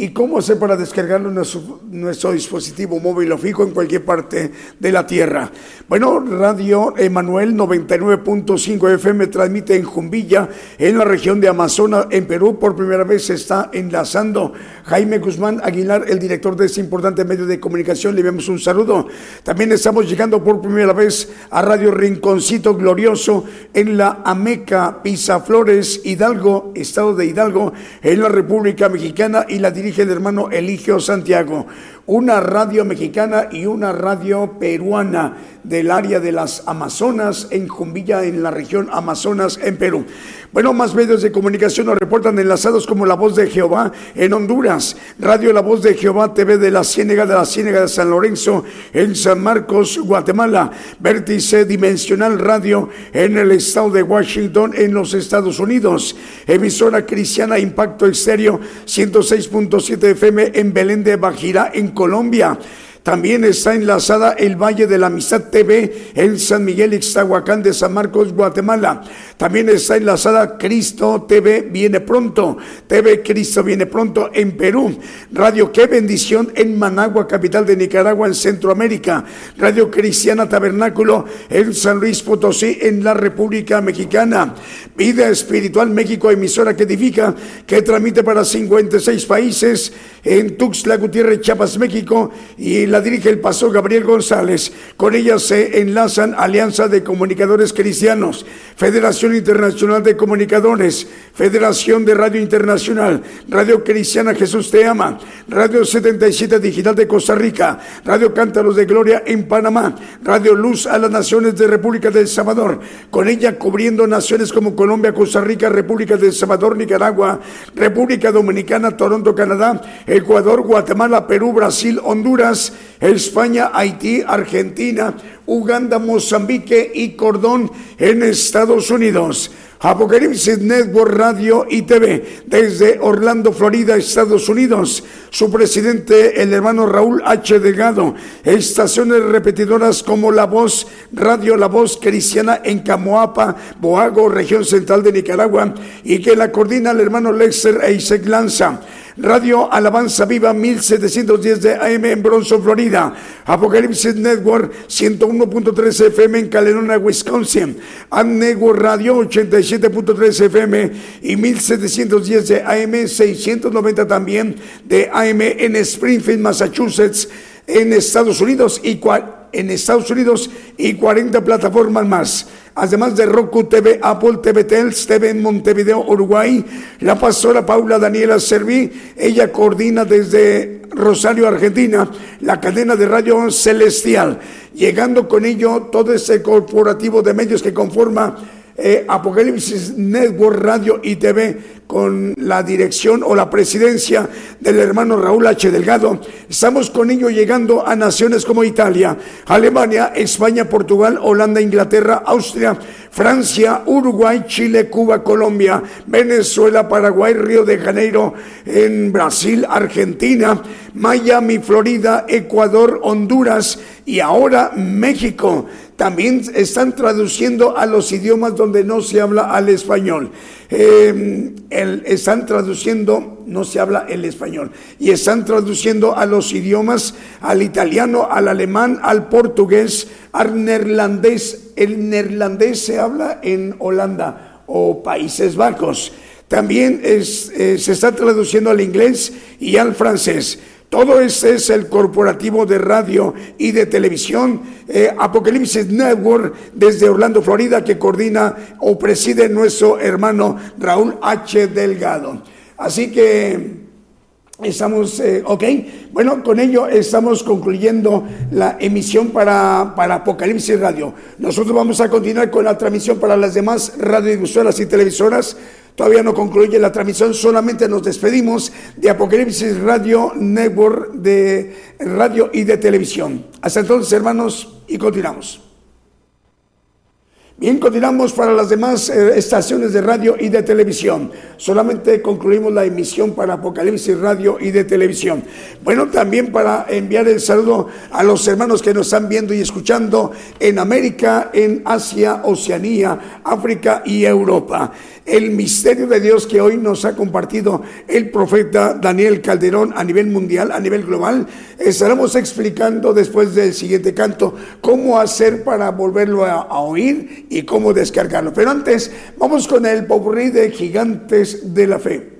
y cómo hacer para descargarlo en nuestro, dispositivo móvil o fijo en cualquier parte de la tierra. Bueno, Radio Emanuel 99.5 FM transmite en Jumbilla, en la región de Amazonas, en Perú. Por primera vez se está enlazando Jaime Guzmán Aguilar, el director de este importante medio de comunicación. Le enviamos un saludo. También estamos llegando por primera vez a Radio Rinconcito Glorioso en la Ameca, Flores, Hidalgo, estado de Hidalgo, en la República Mexicana y la dirige el hermano Eligio Santiago. Una radio mexicana y una radio peruana del área de las Amazonas en Jumbilla, en la región Amazonas, en Perú. Bueno, más medios de comunicación nos reportan enlazados como La Voz de Jehová en Honduras, Radio La Voz de Jehová TV de la Ciénega de la Ciénega de San Lorenzo en San Marcos, Guatemala, Vértice Dimensional Radio en el estado de Washington en los Estados Unidos, emisora cristiana Impacto Estéreo 106.7 FM en Belén de Bajira en Colombia. También está enlazada el Valle de la Amistad TV en San Miguel Ixtahuacán de San Marcos, Guatemala. También está enlazada Cristo TV Viene Pronto, TV Cristo Viene Pronto en Perú. Radio Qué Bendición en Managua, capital de Nicaragua, en Centroamérica. Radio Cristiana Tabernáculo en San Luis Potosí, en la República Mexicana. Vida Espiritual México, emisora que edifica, que transmite para 56 países en Tuxtla Gutiérrez, Chiapas, México. Y la dirige el pastor Gabriel González. Con ella se enlazan Alianza de Comunicadores Cristianos, Federación Internacional de Comunicadores, Federación de Radio Internacional, Radio Cristiana Jesús Te Ama, Radio 77 Digital de Costa Rica, Radio Cántaros de Gloria en Panamá, Radio Luz a las Naciones de República del Salvador, con ella cubriendo naciones como Colombia, Costa Rica, República del Salvador, Nicaragua, República Dominicana, Toronto, Canadá, Ecuador, Guatemala, Perú, Brasil, Honduras, España, Haití, Argentina, Uganda, Mozambique y Cordón en Estados Unidos. Apocalipsis Network Radio y TV desde Orlando, Florida, Estados Unidos. Su presidente, el hermano Raúl H. Delgado. Estaciones repetidoras como La Voz, Radio La Voz Cristiana en Camoapa, Boago, región central de Nicaragua, y que la coordina el hermano Lexer Eisek Lanza. Radio Alabanza Viva 1710 de AM en Bronson, Florida. Apocalipsis Network 101.3 FM en Caledona, Wisconsin. Am Network Radio 87.3 FM y 1710 de AM 690 también de AM en Springfield, Massachusetts en Estados Unidos y en Estados Unidos y 40 plataformas más. Además de Roku TV, Apple TV, Tels TV en Montevideo, Uruguay, la pastora Paula Daniela Serví, ella coordina desde Rosario, Argentina, la cadena de radio Celestial, llegando con ello todo ese corporativo de medios que conforma eh, Apocalipsis Network Radio y TV con la dirección o la presidencia del hermano Raúl H. Delgado. Estamos con ello llegando a naciones como Italia, Alemania, España, Portugal, Holanda, Inglaterra, Austria, Francia, Uruguay, Chile, Cuba, Colombia, Venezuela, Paraguay, Río de Janeiro, en Brasil, Argentina, Miami, Florida, Ecuador, Honduras y ahora México también están traduciendo a los idiomas donde no se habla al español. Eh, están traduciendo, no se habla el español, y están traduciendo a los idiomas, al italiano, al alemán, al portugués, al neerlandés. El neerlandés se habla en Holanda o Países Bajos. También eh, se está traduciendo al inglés y al francés. Todo ese es el corporativo de radio y de televisión eh, Apocalipsis Network desde Orlando, Florida, que coordina o preside nuestro hermano Raúl H. Delgado. Así que estamos, eh, ok, bueno, con ello estamos concluyendo la emisión para, para Apocalipsis Radio. Nosotros vamos a continuar con la transmisión para las demás radiodifusoras y televisoras Todavía no concluye la transmisión, solamente nos despedimos de Apocalipsis Radio Network de radio y de televisión. Hasta entonces, hermanos, y continuamos. Bien, continuamos para las demás eh, estaciones de radio y de televisión. Solamente concluimos la emisión para Apocalipsis Radio y de televisión. Bueno, también para enviar el saludo a los hermanos que nos están viendo y escuchando en América, en Asia, Oceanía, África y Europa el misterio de Dios que hoy nos ha compartido el profeta Daniel Calderón a nivel mundial, a nivel global. Estaremos explicando después del siguiente canto cómo hacer para volverlo a, oír y cómo descargarlo. Pero antes, vamos con el popurrí de Gigantes de la Fe.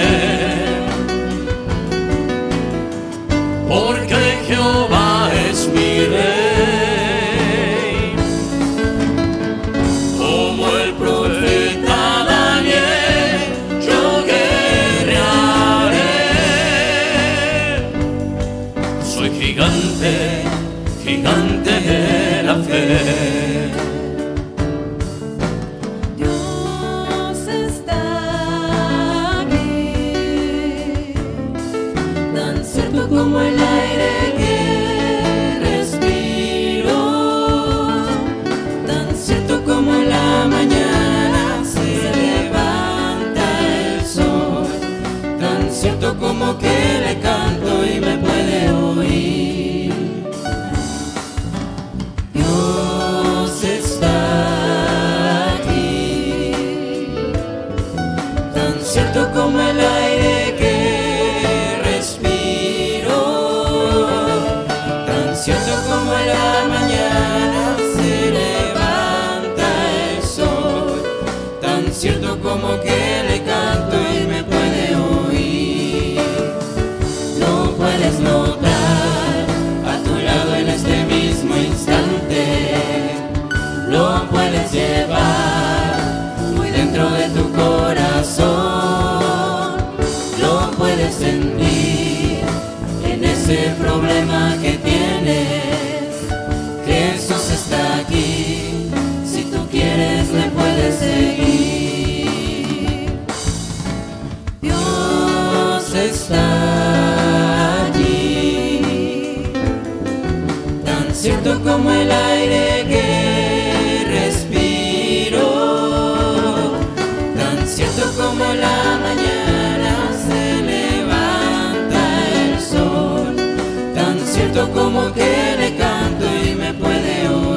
como que llevar muy dentro de tu corazón. Lo puedes sentir en ese problema que tienes. Jesús está aquí, si tú quieres le puedes seguir. Dios está allí, tan cierto como el aire que como que le canto y me puede oír.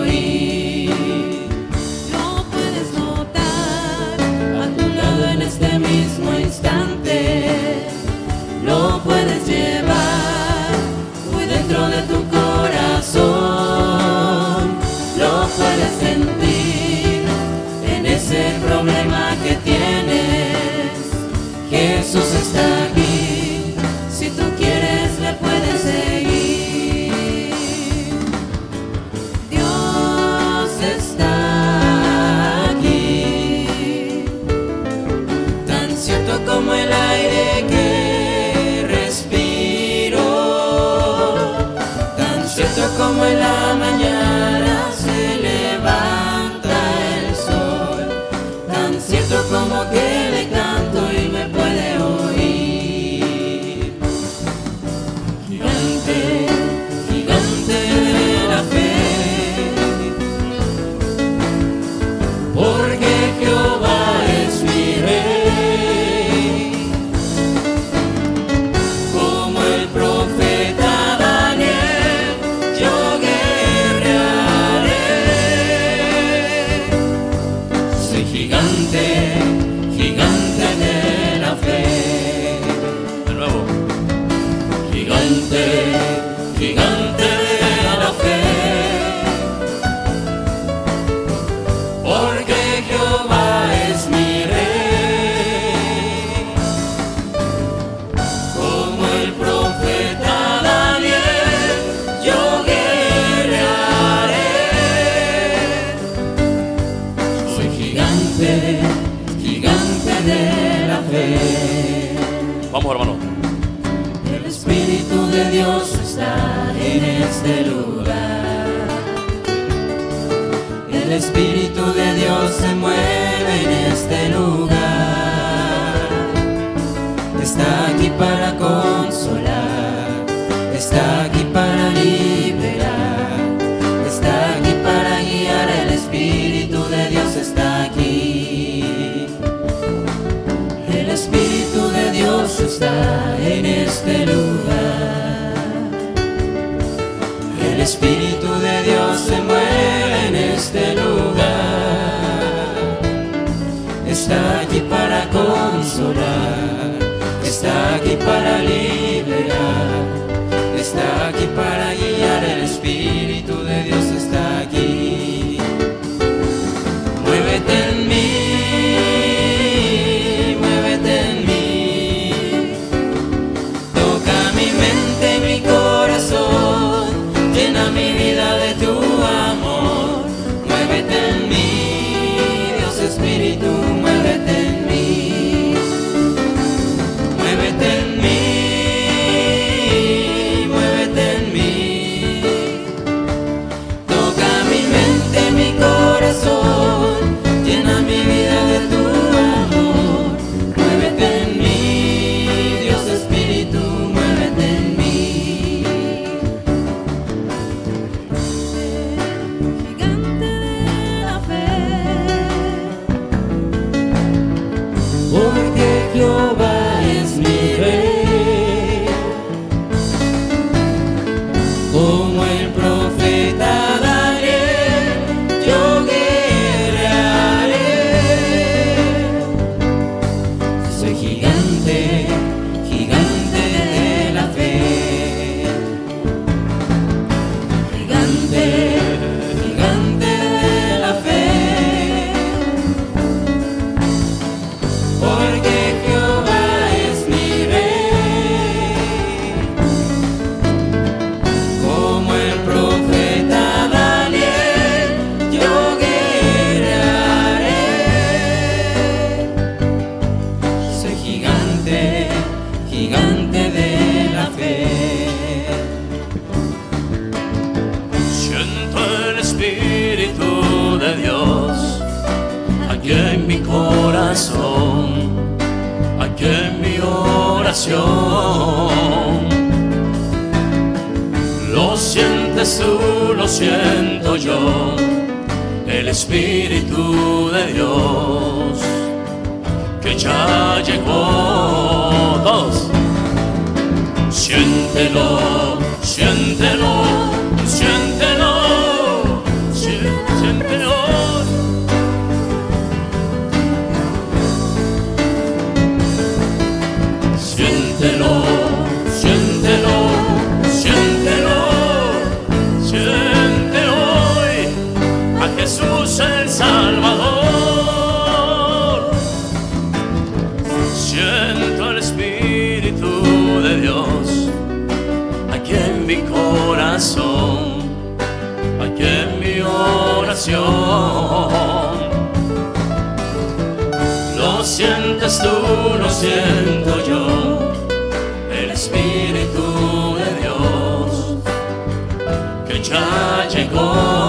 Sientes tú, lo siento yo, el Espíritu de Dios que ya llegó. Siéntelo, siéntelo, siéntelo, tú, lo siento yo, el Espíritu de Dios que ya llegó.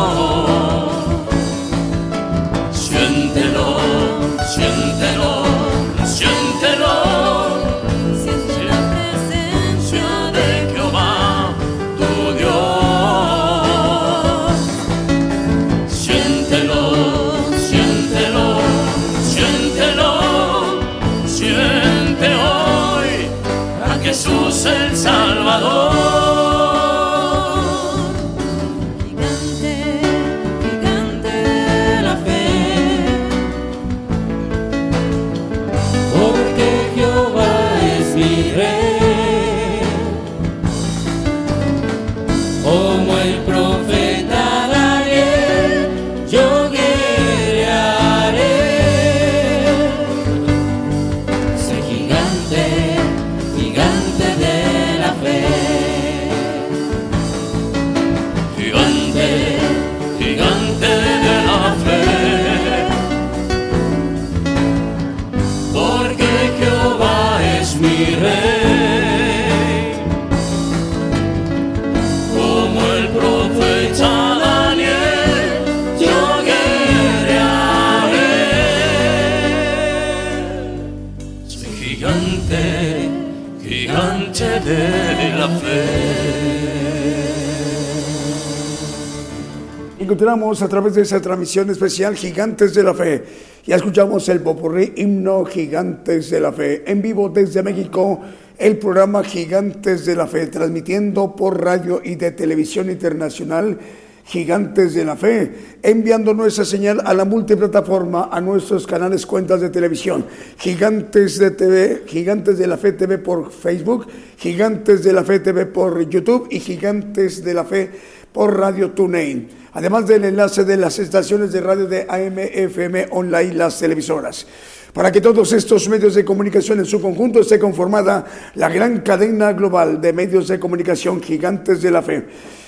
Encontramos a través de esa transmisión especial Gigantes de la Fe. Ya escuchamos el popurrí himno Gigantes de la Fe. En vivo desde México, el programa Gigantes de la Fe, transmitiendo por radio y de televisión internacional Gigantes de la Fe, enviando nuestra señal a la multiplataforma, a nuestros canales, cuentas de televisión. Gigantes de TV, Gigantes de la Fe TV por Facebook, Gigantes de la Fe TV por YouTube y Gigantes de la Fe por Radio TuneIn. Además del enlace de las estaciones de radio de AM, FM, online, las televisoras. Para que todos estos medios de comunicación en su conjunto esté conformada la gran cadena global de medios de comunicación gigantes de la fe.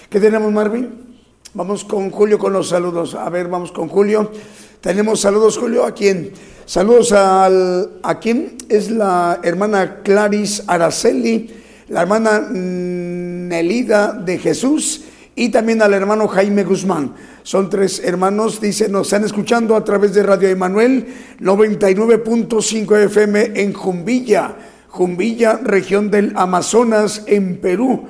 ¿Qué tenemos, Marvin? Vamos con Julio con los saludos. A ver, vamos con Julio. Tenemos saludos, Julio. ¿A quién? Saludos al, a quién es la hermana Claris Araceli, la hermana Nelida de Jesús y también al hermano Jaime Guzmán. Son tres hermanos, dice, nos están escuchando a través de Radio Emanuel 99.5 FM en Jumbilla, Jumbilla, región del Amazonas, en Perú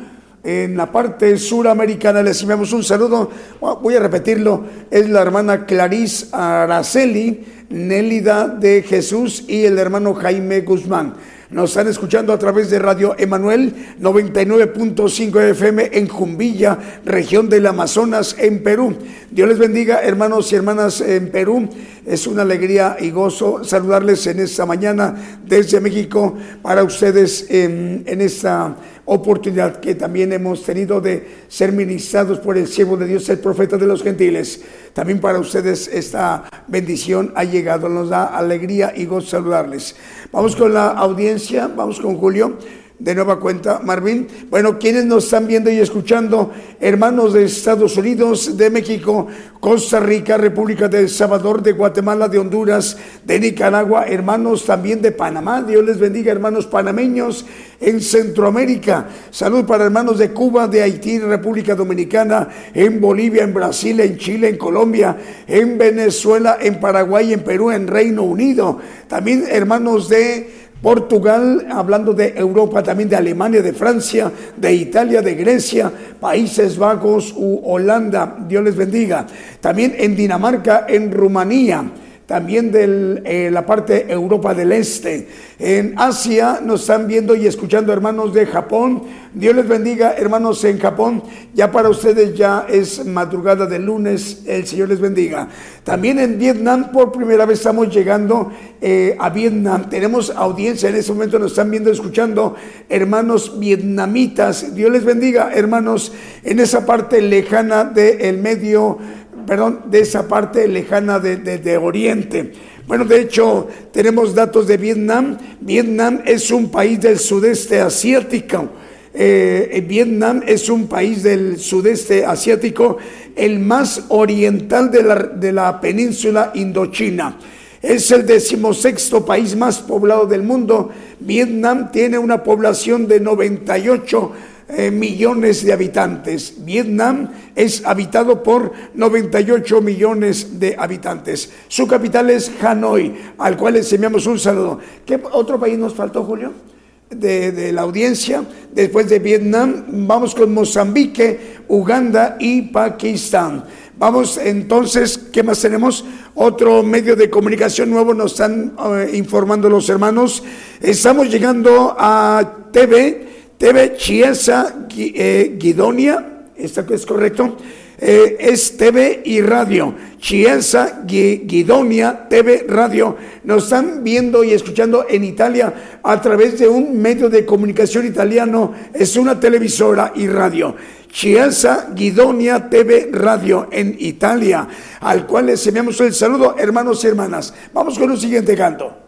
en la parte suramericana. Les enviamos un saludo. Voy a repetirlo. Es la hermana Clarice Araceli, Nélida de Jesús y el hermano Jaime Guzmán. Nos están escuchando a través de Radio Emanuel 99.5 FM en Jumbilla, región del Amazonas, en Perú. Dios les bendiga, hermanos y hermanas en Perú. Es una alegría y gozo saludarles en esta mañana desde México para ustedes en, en esta oportunidad que también hemos tenido de ser ministrados por el siervo de Dios, el profeta de los gentiles. También para ustedes esta bendición ha llegado, nos da alegría y gozo saludarles. Vamos con la audiencia, vamos con Julio. De nueva cuenta, Marvin. Bueno, quienes nos están viendo y escuchando, hermanos de Estados Unidos, de México, Costa Rica, República de El Salvador, de Guatemala, de Honduras, de Nicaragua, hermanos también de Panamá. Dios les bendiga, hermanos panameños en Centroamérica. Salud para hermanos de Cuba, de Haití, República Dominicana, en Bolivia, en Brasil, en Chile, en Colombia, en Venezuela, en Paraguay, en Perú, en Reino Unido. También hermanos de Portugal, hablando de Europa, también de Alemania, de Francia, de Italia, de Grecia, Países Bajos u Holanda, Dios les bendiga. También en Dinamarca, en Rumanía, también de eh, la parte Europa del Este. En Asia nos están viendo y escuchando hermanos de Japón. Dios les bendiga, hermanos en Japón. Ya para ustedes ya es madrugada de lunes. El Señor les bendiga. También en Vietnam, por primera vez estamos llegando eh, a Vietnam. Tenemos audiencia en este momento, nos están viendo, escuchando hermanos vietnamitas. Dios les bendiga, hermanos, en esa parte lejana del medio perdón, de esa parte lejana de, de, Oriente. Bueno, de hecho, tenemos datos de Vietnam. Vietnam es un país del sudeste asiático. Eh, Vietnam es un país del sudeste asiático, el más oriental de la, de la península indochina. Es el decimosexto país más poblado del mundo. Vietnam tiene una población de 98 eh, millones de habitantes. Vietnam es habitado por 98 millones de habitantes. Su capital es Hanoi, al cual les enviamos un saludo. ¿Qué otro país nos faltó, Julio? De, de, la audiencia. Después de Vietnam, vamos con Mozambique, Uganda y Pakistán. Vamos entonces, ¿qué más tenemos? Otro medio de comunicación nuevo nos están eh, informando los hermanos. Estamos llegando a TV TV Chiesa eh, Guidonia, ¿está es correcto? Eh, es TV y radio. Chiesa Guidonia TV Radio. Nos están viendo y escuchando en Italia a través de un medio de comunicación italiano. Es una televisora y radio. Chiesa Guidonia TV Radio en Italia, al cual les enviamos el saludo, hermanos y hermanas. Vamos con un siguiente canto.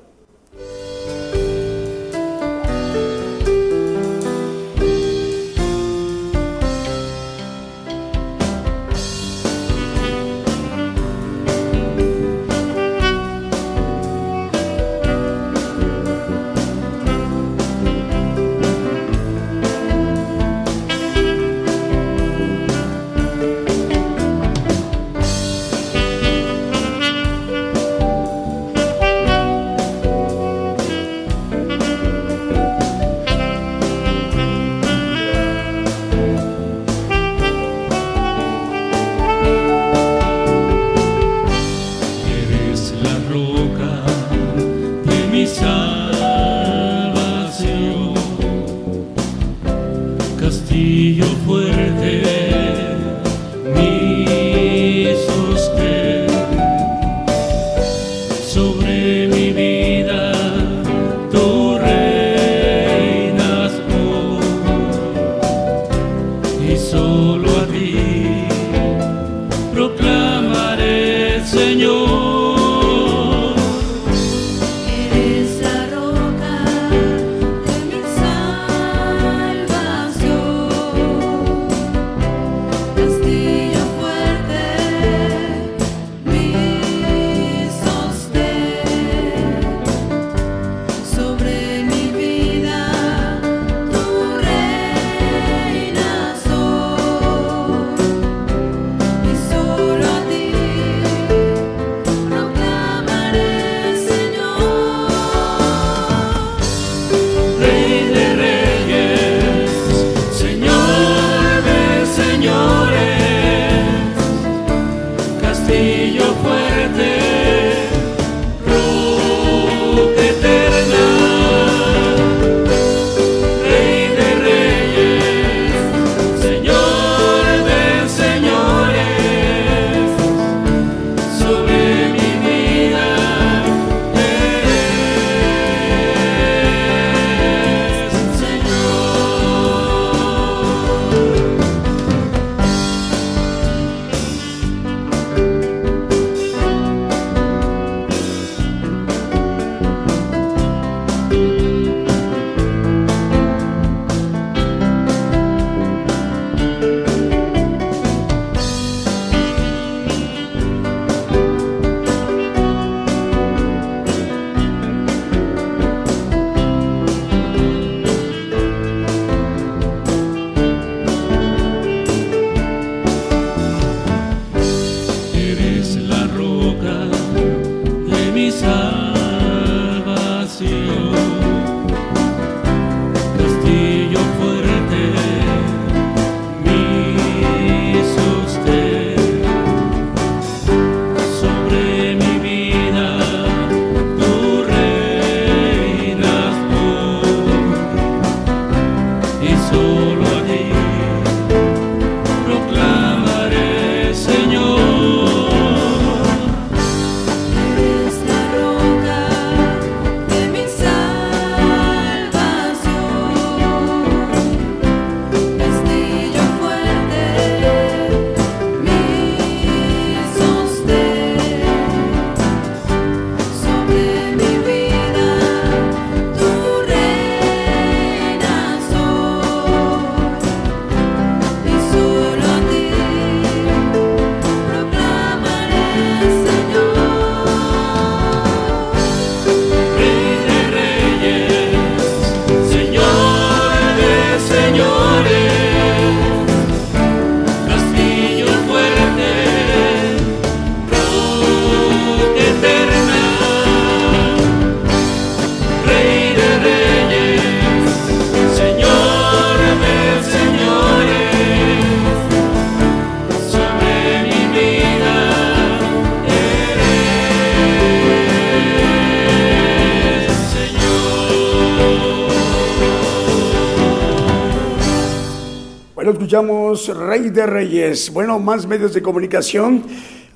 Escuchamos Rey de Reyes. Bueno, más medios de comunicación.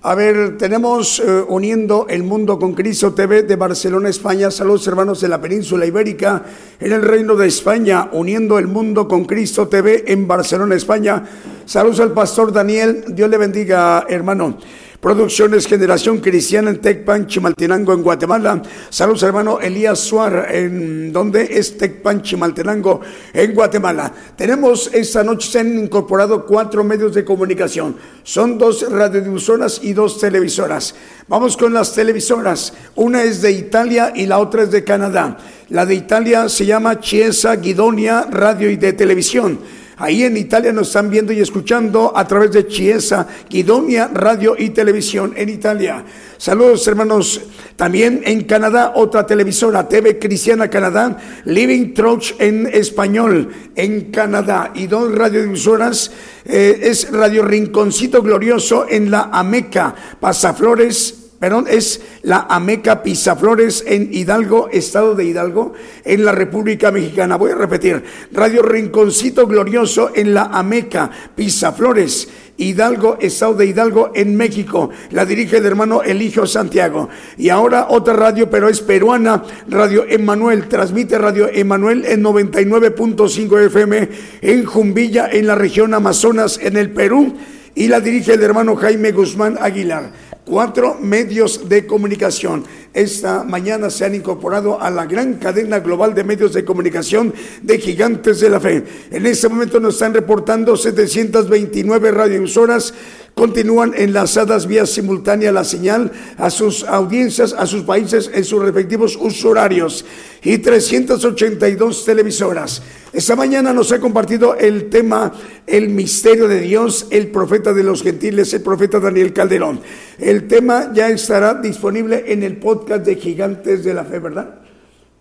A ver, tenemos eh, Uniendo el Mundo con Cristo TV de Barcelona, España. Saludos hermanos de la península ibérica en el Reino de España. Uniendo el Mundo con Cristo TV en Barcelona, España. Saludos al pastor Daniel. Dios le bendiga, hermano. Producciones Generación Cristiana en Tecpan, Chimaltenango, en Guatemala. Saludos, hermano Elías Suar, en donde es Tecpan, Chimaltenango, en Guatemala. Tenemos esta noche, se han incorporado cuatro medios de comunicación. Son dos radiodifusoras y dos televisoras. Vamos con las televisoras. Una es de Italia y la otra es de Canadá. La de Italia se llama Chiesa Guidonia Radio y de Televisión. Ahí en Italia nos están viendo y escuchando a través de Chiesa, Guidonia, Radio y Televisión en Italia. Saludos hermanos. También en Canadá, otra televisora, TV Cristiana Canadá, Living Truth en español en Canadá. Y dos radiodifusoras, eh, es Radio Rinconcito Glorioso en la Ameca, Pasaflores, perdón, es la Ameca Pisaflores en Hidalgo, estado de Hidalgo, en la República Mexicana. Voy a repetir, Radio Rinconcito Glorioso en la Ameca Pisaflores. Hidalgo, Estado de Hidalgo, en México. La dirige el hermano Eligio Santiago. Y ahora otra radio, pero es peruana, Radio Emanuel. Transmite Radio Emanuel en 99.5 FM en Jumbilla, en la región Amazonas, en el Perú. Y la dirige el hermano Jaime Guzmán Aguilar cuatro medios de comunicación. Esta mañana se han incorporado a la gran cadena global de medios de comunicación de gigantes de la fe. En este momento nos están reportando 729 radioemisoras continúan enlazadas vía simultánea la señal a sus audiencias, a sus países en sus respectivos usos horarios y 382 televisoras. Esta mañana nos ha compartido el tema El misterio de Dios, el profeta de los gentiles, el profeta Daniel Calderón. El tema ya estará disponible en el podcast de Gigantes de la Fe, ¿verdad?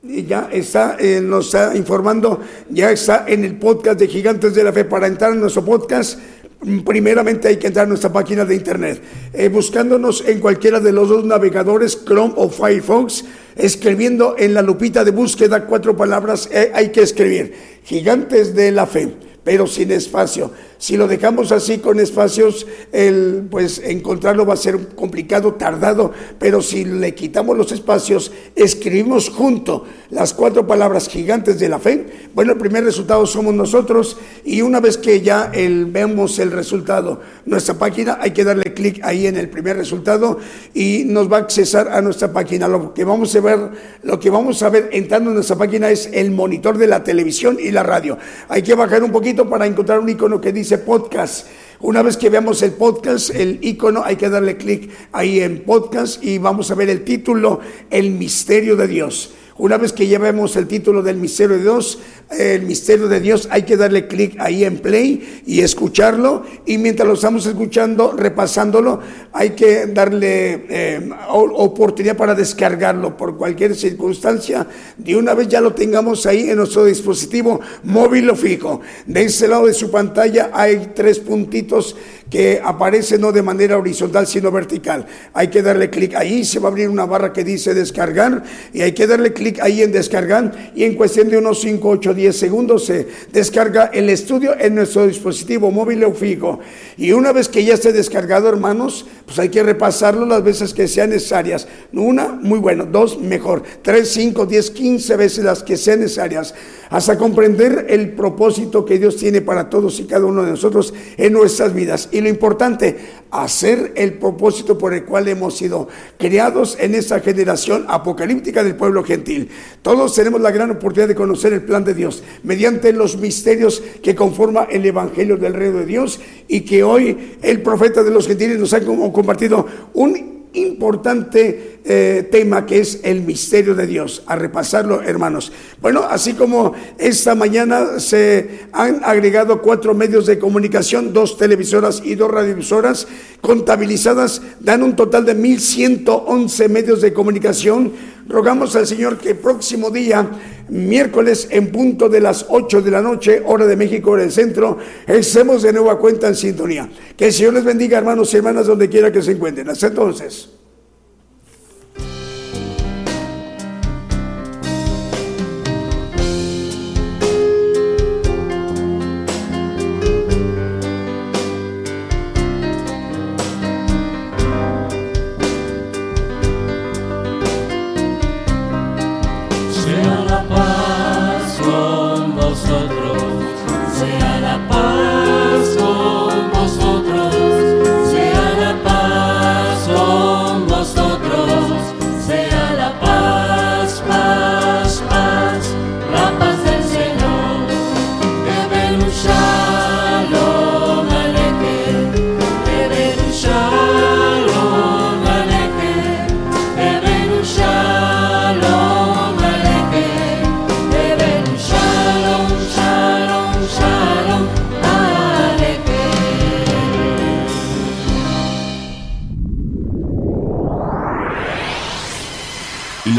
ya está, eh, nos está informando, ya está en el podcast de Gigantes de la Fe. Para entrar en nuestro podcast, primeramente hay que entrar a nuestra página de internet. Eh, buscándonos en cualquiera de los dos navegadores, Chrome o Firefox, escribiendo en la lupita de búsqueda cuatro palabras, eh, hay que escribir, Gigantes de la Fe, pero sin espacio si lo dejamos así con espacios, el, pues encontrarlo va a ser complicado, tardado, pero si le quitamos los espacios, escribimos junto las cuatro palabras gigantes de la fe, bueno, el primer resultado somos nosotros y una vez que ya el, vemos el resultado, nuestra página, hay que darle clic ahí en el primer resultado y nos va a accesar a nuestra página. Lo que vamos a ver, lo que vamos a ver entrando en nuestra página es el monitor de la televisión y la radio. Hay que bajar un poquito para encontrar un icono que dice podcast. Una vez que veamos el podcast, el icono, hay que darle clic ahí en podcast y vamos a ver el título, El misterio de Dios. Una vez que ya vemos el título del misterio de Dios, el misterio de Dios, hay que darle clic ahí en play y escucharlo. Y mientras lo estamos escuchando, repasándolo, hay que darle eh, oportunidad para descargarlo por cualquier circunstancia. De una vez ya lo tengamos ahí en nuestro dispositivo móvil o fijo. De ese lado de su pantalla hay tres puntitos que aparece no de manera horizontal sino vertical. Hay que darle clic ahí, se va a abrir una barra que dice descargar y hay que darle clic ahí en descargar y en cuestión de unos 5, 8, 10 segundos se descarga el estudio en nuestro dispositivo móvil o fijo. Y una vez que ya esté descargado, hermanos, pues hay que repasarlo las veces que sean necesarias. Una, muy bueno. Dos, mejor. Tres, cinco, diez, quince veces las que sean necesarias hasta comprender el propósito que Dios tiene para todos y cada uno de nosotros en nuestras vidas. Y lo importante, hacer el propósito por el cual hemos sido creados en esta generación apocalíptica del pueblo gentil. Todos tenemos la gran oportunidad de conocer el plan de Dios mediante los misterios que conforma el Evangelio del Reino de Dios y que hoy el profeta de los gentiles nos ha compartido un importante eh, tema que es el misterio de Dios. A repasarlo, hermanos. Bueno, así como esta mañana se han agregado cuatro medios de comunicación, dos televisoras y dos radiovisoras contabilizadas, dan un total de 1.111 medios de comunicación. Rogamos al Señor que próximo día, miércoles en punto de las 8 de la noche, hora de México, hora del centro, estemos de nueva cuenta en sintonía. Que el Señor les bendiga, hermanos y hermanas, donde quiera que se encuentren. Hasta entonces.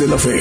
De la fe.